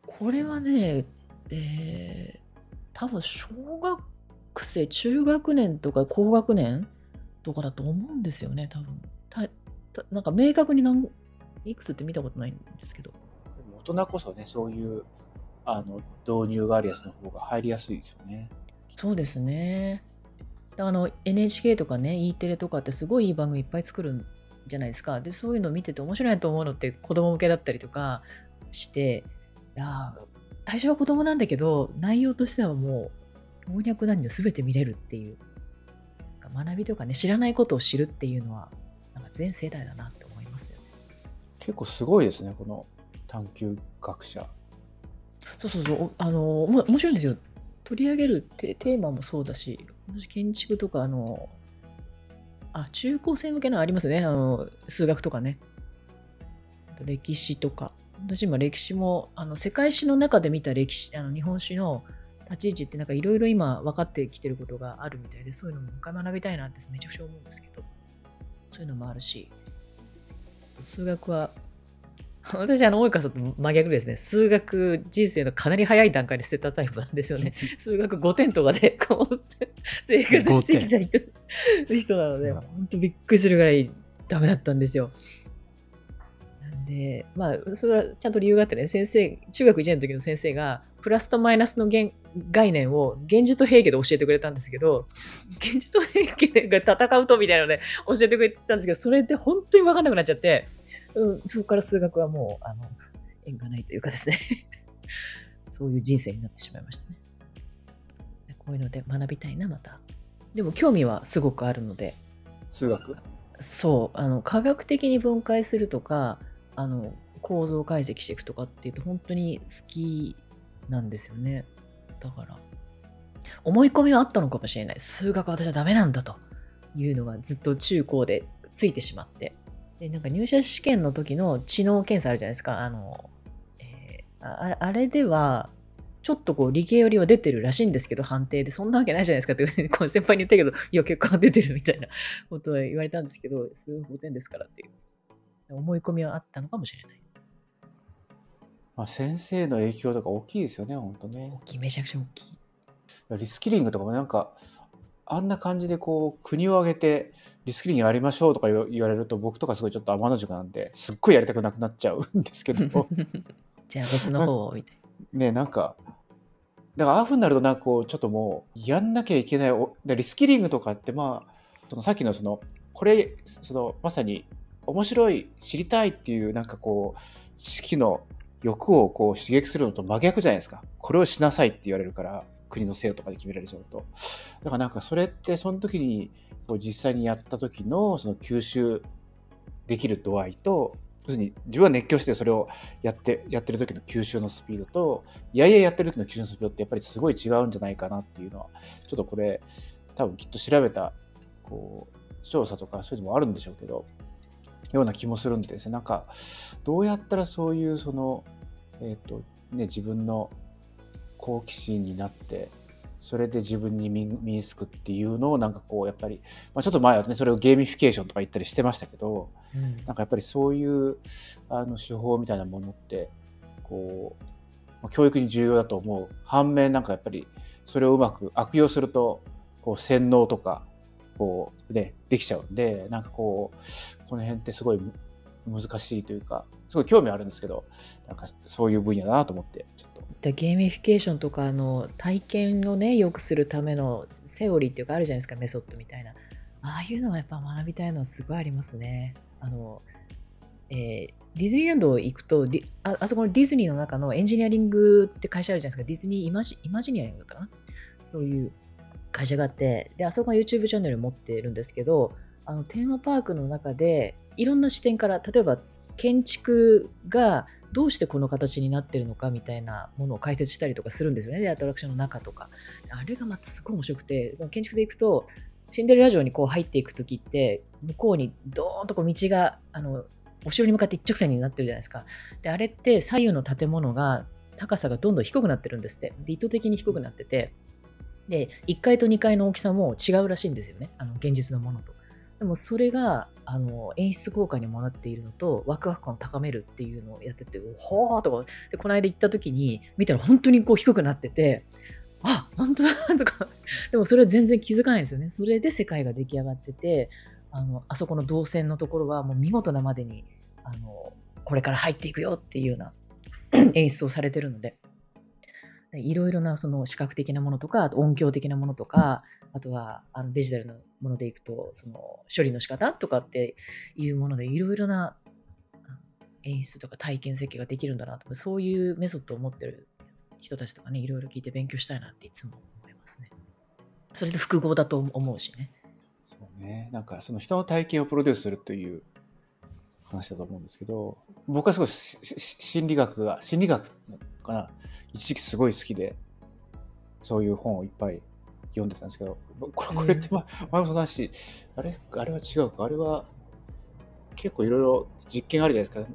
S1: これはね、えー、多分小学生、中学年とか高学年とかだと思うんですよね、多分。たたなんか明確に何いくつって見たことないんですけど。
S3: 大人こそね、そういうあの導入があるやつの方が入りやすいですよね。
S1: そうですね。あの NHK とかね、E テレとかってすごいいい番組いっぱい作るんじゃないですか。で、そういうのを見てて面白いなと思うのって子供向けだったりとかして、いや最初は子供なんだけど、内容としてはもう老若男女全て見れるっていう、学びとかね、知らないことを知るっていうのは、全世代だなって思いますよね。
S3: 結構すごいですね、この探究学者。
S1: そうそうそう、あの、面白いんですよ。取り上げるテーマもそうだし、私建築とかあのあ、中高生向けのありますね。あの、数学とかね。歴史とか。私今歴史も、あの、世界史の中で見た歴史、あの、日本史の立ち位置ってなんかいろいろ今分かってきてることがあるみたいで、そういうのも一回学びたいなってめちゃくちゃ思うんですけど、そういうのもあるし、数学は 私、あの、大川さんと真逆ですね。数学人生のかなり早い段階で捨てたタイプなんですよね。数学5点とかで、こう、生活してきた人なので、本当びっくりするぐらいダメだったんですよ。で、まあ、それはちゃんと理由があってね、先生、中学1年の時の先生が、プラスとマイナスの概念を現実と平家で教えてくれたんですけど、現実と平家が戦うとみたいなので教えてくれたんですけど、それって本当に分かんなくなっちゃって、うん、そこから数学はもう、あの、縁がないというかですね そういう人生になってしまいましたね。こういうので学びたいな、また。でも興味はすごくあるので。
S3: 数学？
S1: そう、あの、科学的に分解するとか、あの、構造解析していくとかっていうと本当に好きなんですよね。だから、思い込みはあったのかもしれない。数学私はダメなんだというのがずっと中高でついてしまって。でなんか入社試験の時の知能検査あるじゃないですか。あの、えーあれでは、ちょっとこう理系よりは出てるらしいんですけど、判定で、そんなわけないじゃないですかって、こう先輩に言ったけど、いや、結果が出てるみたいなことは言われたんですけど、数5点ですからっていう、思い込みはあったのかもしれない。
S3: まあ、先生の影響とか大きいですよね、本当ね
S1: 大。きい、めちゃくちゃ大きい。
S3: リスキリングとかもなんか、あんな感じでこう国を挙げてリスキリングやりましょうとか言われると僕とかすごいちょっと天の塾なんですっごいやりたくなくなっちゃうんですけど
S1: じゃあ別の方を見て。
S3: ねなんかだからああいうふうになるとなんかこうちょっともうやんなきゃいけないリスキリングとかってまあそのさっきのそのこれそのまさに面白い知りたいっていうなんかこう知識の欲をこう刺激するのと真逆じゃないですか。これをしなさいって言われるから国の制度とかで決められちゃうと。だからなんかそれってその時に実際にやった時のその吸収できる度合いと要するに自分は熱狂してそれをやってやってる時の吸収のスピードといやいややってる時の吸収のスピードってやっぱりすごい違うんじゃないかなっていうのはちょっとこれ多分きっと調べたこう調査とかそういうのもあるんでしょうけどような気もするんですねなんかどうやったらそういうそのえっ、とね自分の好奇心になってそれで自分に身身につくっていうのをなんかこうやっぱり、まあ、ちょっと前はねそれをゲーミフィケーションとか言ったりしてましたけど
S1: うん。
S3: なんかやっぱりそういうあの手法みたいなものってこうまあ教育に重要だと思う。反面なんかやっぱりそれをうまく悪用するとこう洗脳とかこうねできちゃうんでなんかこうこの辺ってすごい難しいというかすごい興味あるんですけどなんかそういう分野だなと思ってちょっと。
S1: でゲーミフィケーションとかの体験をね良くするためのセオリーっていうかあるじゃないですかメソッドみたいな。ああいうのはやっぱ学びたいのはすごいありますね。あの、えーディズニーランド行くとディああそこのディズニーの中のエンジニアリングって会社あるじゃないですか。ディズニーイマジイマジニアリングかな？そういう会社があってであそこが YouTube チャンネル持ってるんですけどあのテーマパークの中でいろんな視点から例えば建築がどうしてこの形になってるのかみたいなものを解説したりとかするんですよね。でアトラクションの中とか。あれがまたすごい面白くて建築で行くとシンデレラ城にこう入っていく時って向こうにドーンとこう道があのお城に向かって一直線になってるじゃないですか。であれって左右の建物が高さがどんどん低くなってるんですって。で意図的に低くなってて。で1階と2階の大きさも違うらしいんですよね。あの現実のものと。でもそれがあの演出効果にもなっているのとワクワク感を高めるっていうのをやっててほーとか。でこの間行った時に見たら本当にこう低くなっててあ本当だとか。でもそれは全然気づかないんですよね。それで世界が出来上がっててあのあそこの動線のところはもう見事なまでにあのこれから入っていくよっていうような 演出をされてるので。いろいろなその視覚的なものとかあと音響的なものとかあとはあのデジタルのものでいくとその処理の仕方とかっていうものでいろいろなあ演出とか体験設計ができるんだなとそういうメソッドを持ってる人たちとかねいろいろ聞いて勉強したいなっていつも思いますね。それで複合だと思うしね。
S3: そうね、なんかその人の体験をプロデュースするという話だと思うんですけど僕はすごい心理学が心理学かな。一時期すごい好きでそういう本をいっぱい読んでたんですけどこれこれって、ま前もその話あれ？あれは違うか？あれは結構いろいろ実験あるじゃないですか。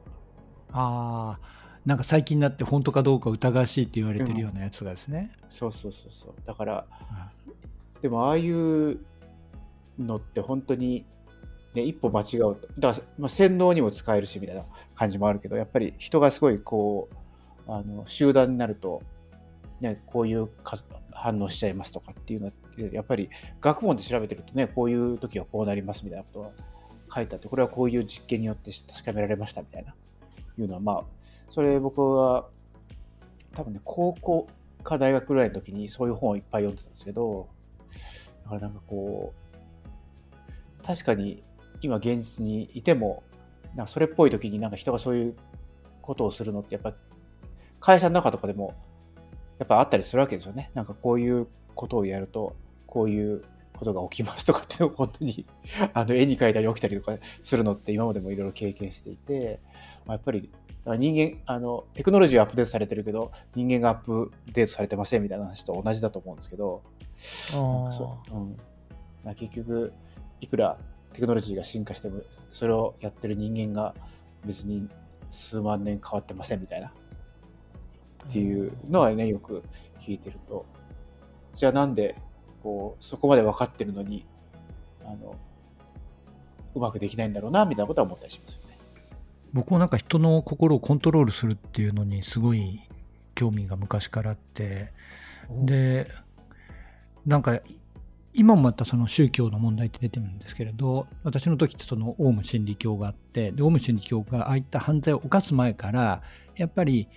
S2: ああなんか最近になって本当かどうか疑わしいって言われてるようなやつがですね、
S3: そうそうそうそう。だからでもああいうのって本当に、ね、一歩間違うと。だから、まあ、洗脳にも使えるしみたいな感じもあるけどやっぱり人がすごいこうあの集団になると、ね、こういう反応しちゃいますとかっていうのってやっぱり学問で調べてるとねこういう時はこうなりますみたいなことが書いてあってこれはこういう実験によって確かめられましたみたいないうのはまあそれ僕は多分ね高校か大学ぐらいの時にそういう本をいっぱい読んでたんですけどだからなんかこう確かに今現実にいてもなんかそれっぽい時になんか人がそういうことをするのってやっぱ会社の中とかでもやっぱあったりするわけですよね。なんかこういうことをやるとこういうことが起きますとかっていうのを本当に あの絵に描いたり起きたりとかするのって今までもいろいろ経験していて、まあ、やっぱり人間あのテクノロジーはアップデートされてるけど人間がアップデートされてませんみたいな話と同じだと思うんですけどなんかそう、うん、まあ結局いくらテクノロジーが進化してもそれをやってる人間が別に数万年変わってませんみたいなっていうのはねよく聞いてるとじゃあなんでこうそこまで分かってるのにあのうまくできないんだろうなみたいなことは思ったりしますよね。
S2: 僕もなんか人の心をコントロールするっていうのにすごい興味が昔からあってでなんか今もまたその宗教の問題って出てるんですけれど私の時ってそのオウム真理教があってでオウム真理教がああいった犯罪を犯す前からやっぱり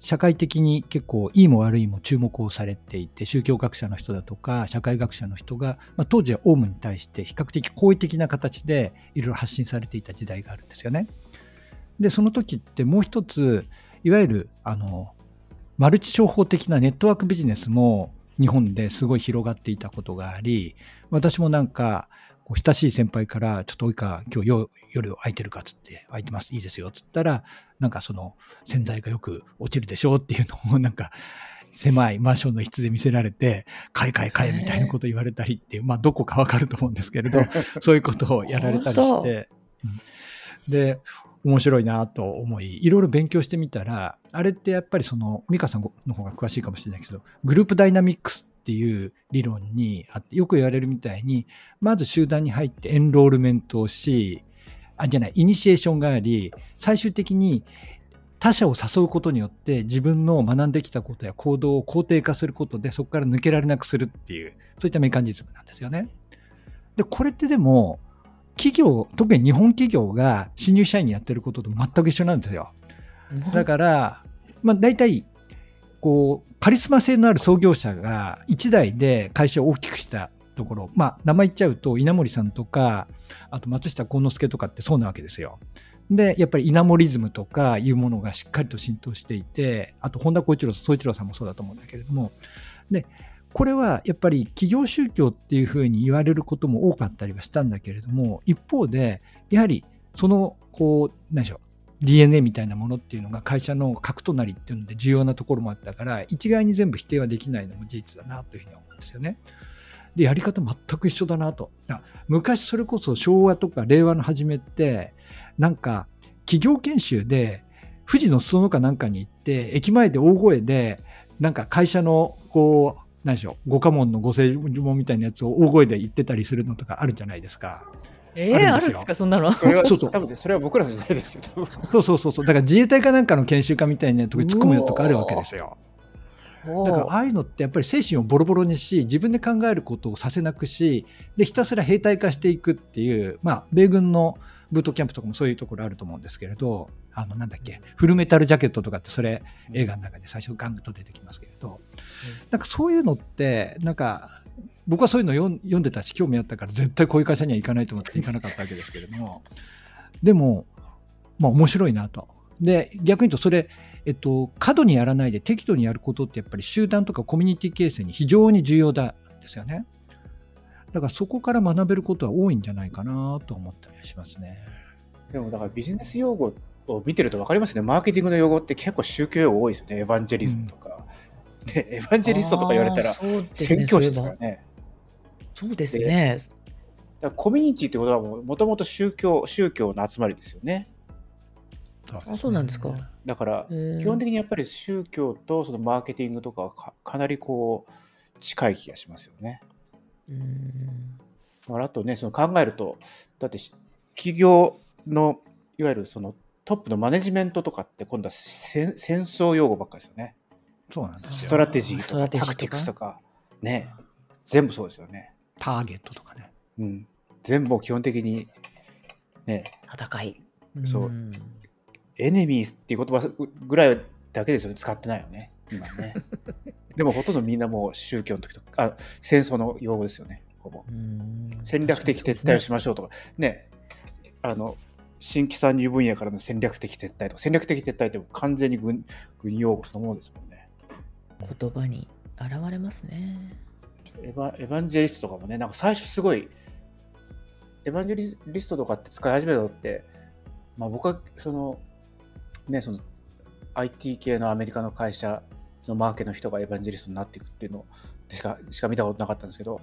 S2: 社会的に結構いいも悪いも注目をされていて宗教学者の人だとか社会学者の人が、まあ、当時はオウムに対して比較的好意的な形でいろいろ発信されていた時代があるんですよね。でその時ってもう一ついわゆるあのマルチ商法的なネットワークビジネスも日本ですごい広がっていたことがあり私もなんかこう親しい先輩から「ちょっと及川今日夜空いてるか?」っつって「空いてますいいですよ」っつったらなんかその洗剤がよく落ちるでしょうっていうのを なんか狭いマンションの室で見せられて買え買え買えみたいなこと言われたりっていうまあどこかわかると思うんですけれど そういうことをやられたりして、うん、で面白いなと思い、いろいろ勉強してみたら、あれってやっぱりその、美香さんの方が詳しいかもしれないけど、グループダイナミックスっていう理論にあって、よく言われるみたいに、まず集団に入ってエンロールメントをし、あ、じゃない、イニシエーションがあり、最終的に他者を誘うことによって自分の学んできたことや行動を肯定化することでそこから抜けられなくするっていうそういったメカニズムなんですよね。でこれってでも企業、特に日本企業が新入社員にやってることと全く一緒なんですよ。だから、まあ、大体、こう、カリスマ性のある創業者が1代で会社を大きくしたところ、まあ、名前言っちゃうと、稲森さんとか、あと松下幸之助とかってそうなわけですよ。で、やっぱり稲森ズムとかいうものがしっかりと浸透していて、あと本田光一郎、総一郎さんもそうだと思うんだけれども、で、これはやっぱり企業宗教っていうふうに言われることも多かったりはしたんだけれども一方でやはりそのこう何でしょう DNA みたいなものっていうのが会社の核となりっていうので重要なところもあったから一概に全部否定はできないのも事実だなというふうに思うんですよね。でやり方全く一緒だなと。昔それこそ昭和とか令和の初めってなんか企業研修で富士の裾野かなんかに行って駅前で大声でなんか会社のこう何でしょう五家門のご正門みたいなやつを大声で言ってたりするのとかあるじゃないですか。
S1: えー、あるんですかそんなの。
S3: それはそうそう多分それは僕らの時代ですよ
S2: そうそうそうそう。だから自衛隊かなんかの研修家みたいなとこに突っ込むよとかあるわけですよ。だからああいうのってやっぱり精神をボロボロにし自分で考えることをさせなくしでひたすら兵隊化していくっていうまあ米軍のブートキャンプとかもそういうところあると思うんですけれどあのなんだっけフルメタルジャケットとかってそれ映画の中で最初ガンと出てきますけれど、なんかそういうのってなんか僕はそういうの読んでたし興味あったから絶対こういう会社には行かないと思って行かなかったわけですけれどもでもまあ面白いなと。で逆に言うとそれえっと、過度にやらないで適度にやることってやっぱり集団とかコミュニティ形成に非常に重要なんですよね。だからそこから学べることは多いんじゃないかなと思ったりしますね。
S3: でもだからビジネス用語を見てると分かりますね。マーケティングの用語って結構宗教用語多いですよね。エヴァンジェリズムとか。うん、で、エヴァンジェリストとか言われたら、宣教師ですからね。
S1: そうですね。
S3: だコミュニティってことはもともと宗教宗教の集まりですよね。
S1: あそうなんですか。
S3: だから基本的にやっぱり宗教とそのマーケティングとかはかかなりこう近い気がしますよね。うんあとねその考えるとだって企業のいわゆるそのトップのマネジメントとかって今度は戦争用語ばっかですよね。
S2: そうなんですよ。
S3: ストラテジーとかタクティクスとかね、全部そうですよね。
S2: ターゲットとかね。
S3: うん。全部基本的にね。
S1: 戦い。
S3: そう。エネミーっていう言葉ぐらいだけですよね。使ってないよね。今ね。でもほとんどみんなもう宗教の時とか、あ戦争の用語ですよね。ほぼ。戦略的撤退をしましょうとか。ね。あの新規参入分野からの戦略的撤退とか戦略的撤退って完全に軍軍用語そのものですもんね。
S1: 言葉に現れますね。
S3: エヴァエヴァンジェリストとかもね、なんか最初すごい、エヴァンジェリストとかって使い始めたのって、まあ、僕はその、ね、その IT 系のアメリカの会社のマーケの人がエヴァンジェリストになっていくっていうのしかしか見たことなかったんですけど、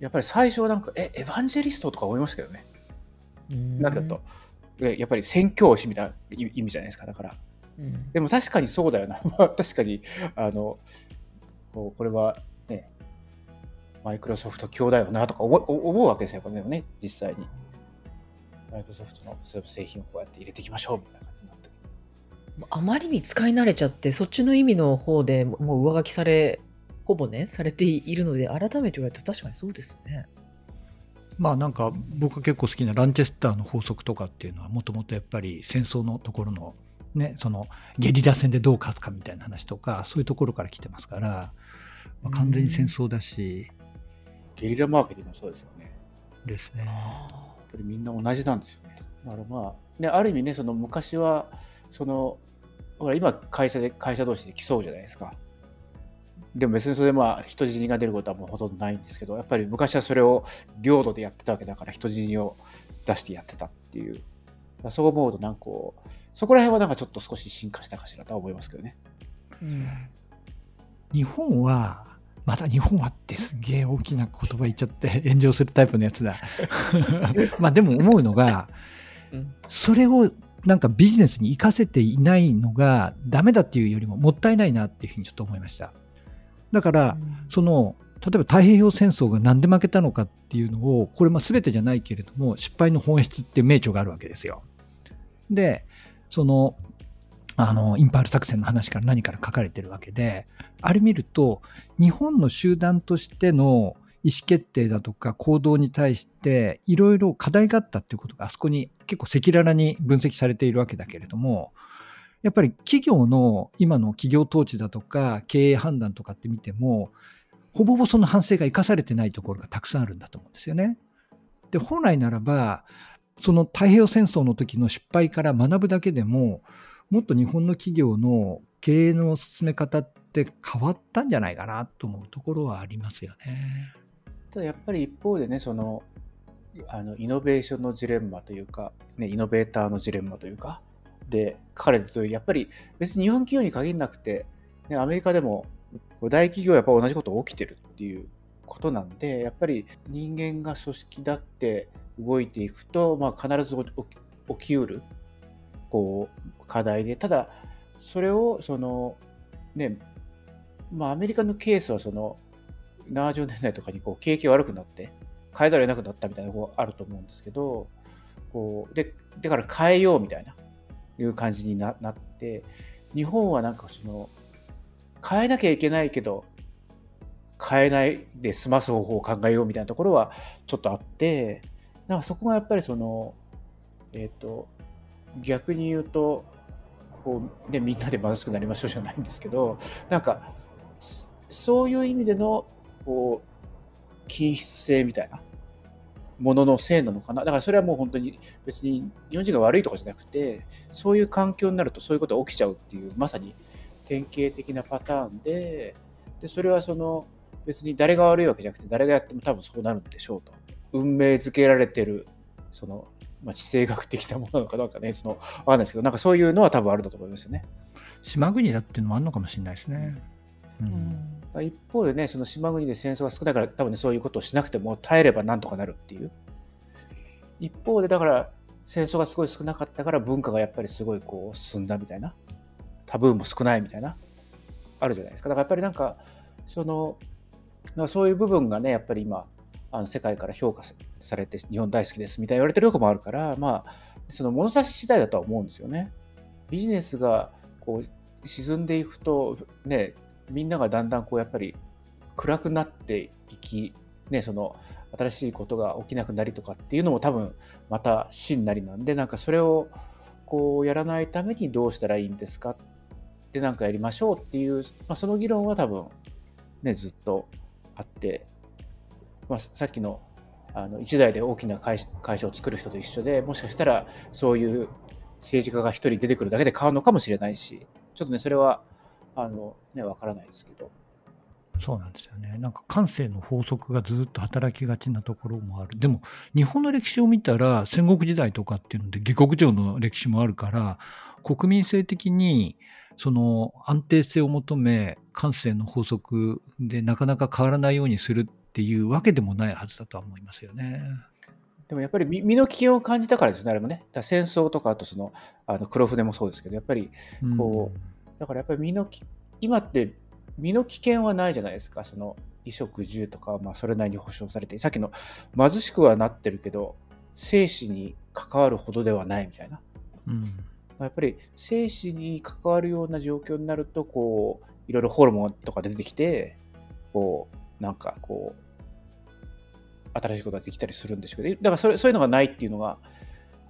S3: やっぱり最初はなんか、え、エヴァンジェリストとか思いましたけどね。なんだと。やっぱり宣教師みたいな意味じゃないですか、だから。うん、でも確かにそうだよな。確かに、あの、こうこれはね、マイクロソフト強だよなとか思思うわけですよ、これね、実際に。マイクロソフトの製品をこうやって入れていきましょうみたいな感じになって
S1: あまりに使い慣れちゃって、そっちの意味の方でもう上書きされ、ほぼね、されているので、改めて言われると確かにそうですね。
S2: まあなんか僕が結構好きなランチェスターの法則とかっていうのはもともとやっぱり戦争のところのねそのゲリラ戦でどう勝つかみたいな話とかそういうところから来てますから、まあ、完全に戦争だし、
S3: ゲリラマーケティングもそうですよね。
S2: ですね。や
S3: っぱりみんな同じなんですよね。だからまあねある意味ねその昔はそのほら今会社で会社同士で競うじゃないですか。でも別にそれでまあ人死にが出ることはもうほとんどないんですけどやっぱり昔はそれを領土でやってたわけだから人死にを出してやってたっていう。そう思うとなんかこうそこら辺はなんかちょっと少し進化したかしらとは思いますけどね。
S2: うん、日本はまた日本はってすげえ大きな言葉言っちゃって 炎上するタイプのやつだ。まあでも思うのが、それをなんかビジネスに生かせていないのがダメだっていうよりももったいないなっていうふうにちょっと思いました。だから、その例えば太平洋戦争が何で負けたのかっていうのをこれまあ全てじゃないけれども失敗の本質って名著があるわけですよ。でそのあのインパール作戦の話から何から書かれてるわけであれ見ると日本の集団としての意思決定だとか行動に対していろいろ課題があったっていうことがあそこに結構赤裸々に分析されているわけだけれどもやっぱり企業の今の企業統治だとか経営判断とかって見ても、ほぼほぼその反省が生かされてないところがたくさんあるんだと思うんですよね。で、本来ならば、その太平洋戦争の時の失敗から学ぶだけでも、もっと日本の企業の経営の進め方っって変わったんじゃないかなと思うところはありますよね。
S3: ただやっぱり一方でね、そのあのイノベーションのジレンマというか、ね、イノベーターのジレンマというか、で書かれてるとやっぱり別に日本企業に限らなくて、ね、アメリカでも大企業はやっぱ同じこと起きてるっていうことなんでやっぱり人間が組織だって動いていくと、まあ、必ず起きうるこう課題でただそれをそのねまあアメリカのケースはその70年代とかにこう景気悪くなって変えざるを得なくなったみたいなとこあると思うんですけどこうでだから変えようみたいないう感じになって、日本はなんかその、変えなきゃいけないけど、変えないで済ます方法を考えようみたいなところはちょっとあって、なんかそこがやっぱりその、えっ、ー、と、逆に言うと、こう、ね、みんなで貧しくなりましょうじゃないんですけど、なんか、そういう意味での、こう、均質性みたいなもののせいなのかな？だからそれはもう本当に別に日本人が悪いとかじゃなくて、そういう環境になるとそういうことが起きちゃうっていう、まさに典型的なパターンで、でそれはその別に誰が悪いわけじゃなくて、誰がやっても多分そうなるんでしょうと。運命づけられてる、その、まあ、地政学的なものなのかなんかね、その、わかんないですけど、なんかそういうのは多分あるんだと思いますよね。
S2: 島国だっていうのもあるのかもしれないですね。
S3: うん一方でね、その島国で戦争が少ないから、多分ね、そういうことをしなくても耐えればなんとかなるっていう。一方で、だから戦争がすごい少なかったから文化がやっぱりすごいこう進んだみたいな。タブーも少ないみたいな。あるじゃないですか。だからやっぱりなんか、その、そういう部分がね、やっぱり今、あの世界から評価されて日本大好きですみたいな言われてるとこもあるから、まあ、その物差し次第だとは思うんですよね。ビジネスがこう沈んでいくと、ね、みんながだんだんこうやっぱり暗くなっていき、ね、その新しいことが起きなくなりとかっていうのも多分また真なりなんでなんかそれをこうやらないためにどうしたらいいんですかってなんかやりましょうっていう、まあ、その議論は多分ねずっとあって、まあ、さっきのあの一代で大きな会社を作る人と一緒でもしかしたらそういう政治家が一人出てくるだけで変わるのかもしれないしちょっとねそれはあのね、わからないですけど。
S2: そうなんですよね。なんか感性の法則がずっと働きがちなところもある。でも、日本の歴史を見たら、戦国時代とかっていうので、下克上の歴史もあるから、国民性的に、その安定性を求め、感性の法則でなかなか変わらないようにするっっていうわけでもないはずだとは思いますよね。
S3: でもやっぱり身身の危険を感じたからですよね、あれもね。だ戦争とか、あとそのあの黒船もそうですけど、やっぱりこだからやっぱり身のき今って身の危険はないじゃないですか、その衣食住とかはまあそれなりに保障されて、さっきの貧しくはなってるけど、生死に関わるほどではないみたいな。
S2: うん。
S3: やっぱり生死に関わるような状況になると、こう、いろいろホルモンとか出てきて、こう、なんかこう、新しいことができたりするんでしょうけど、だからそれそういうのがないっていうのが、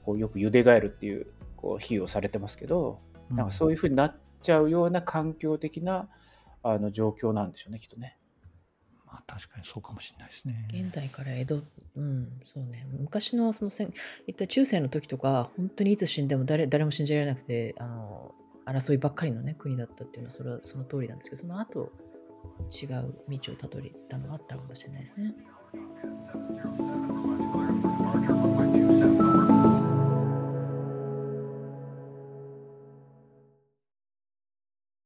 S3: こうよく茹でガエルっていう、こう、比喩をされてますけど、なんかそういうふうになっちゃうような環境的なあの状況なんでしょうね、きっとね。
S2: まあ、確かにそうかもしれないですね。
S1: 現代から江戸、うん、そうね。昔のその戦、言った中世の時とか、本当にいつ死んでも誰誰も信じられなくて、あの、争いばっかりのね、国だったっていうのは、それはその通りなんですけど、その後、違う道をたどりたのがあったかもしれないですね。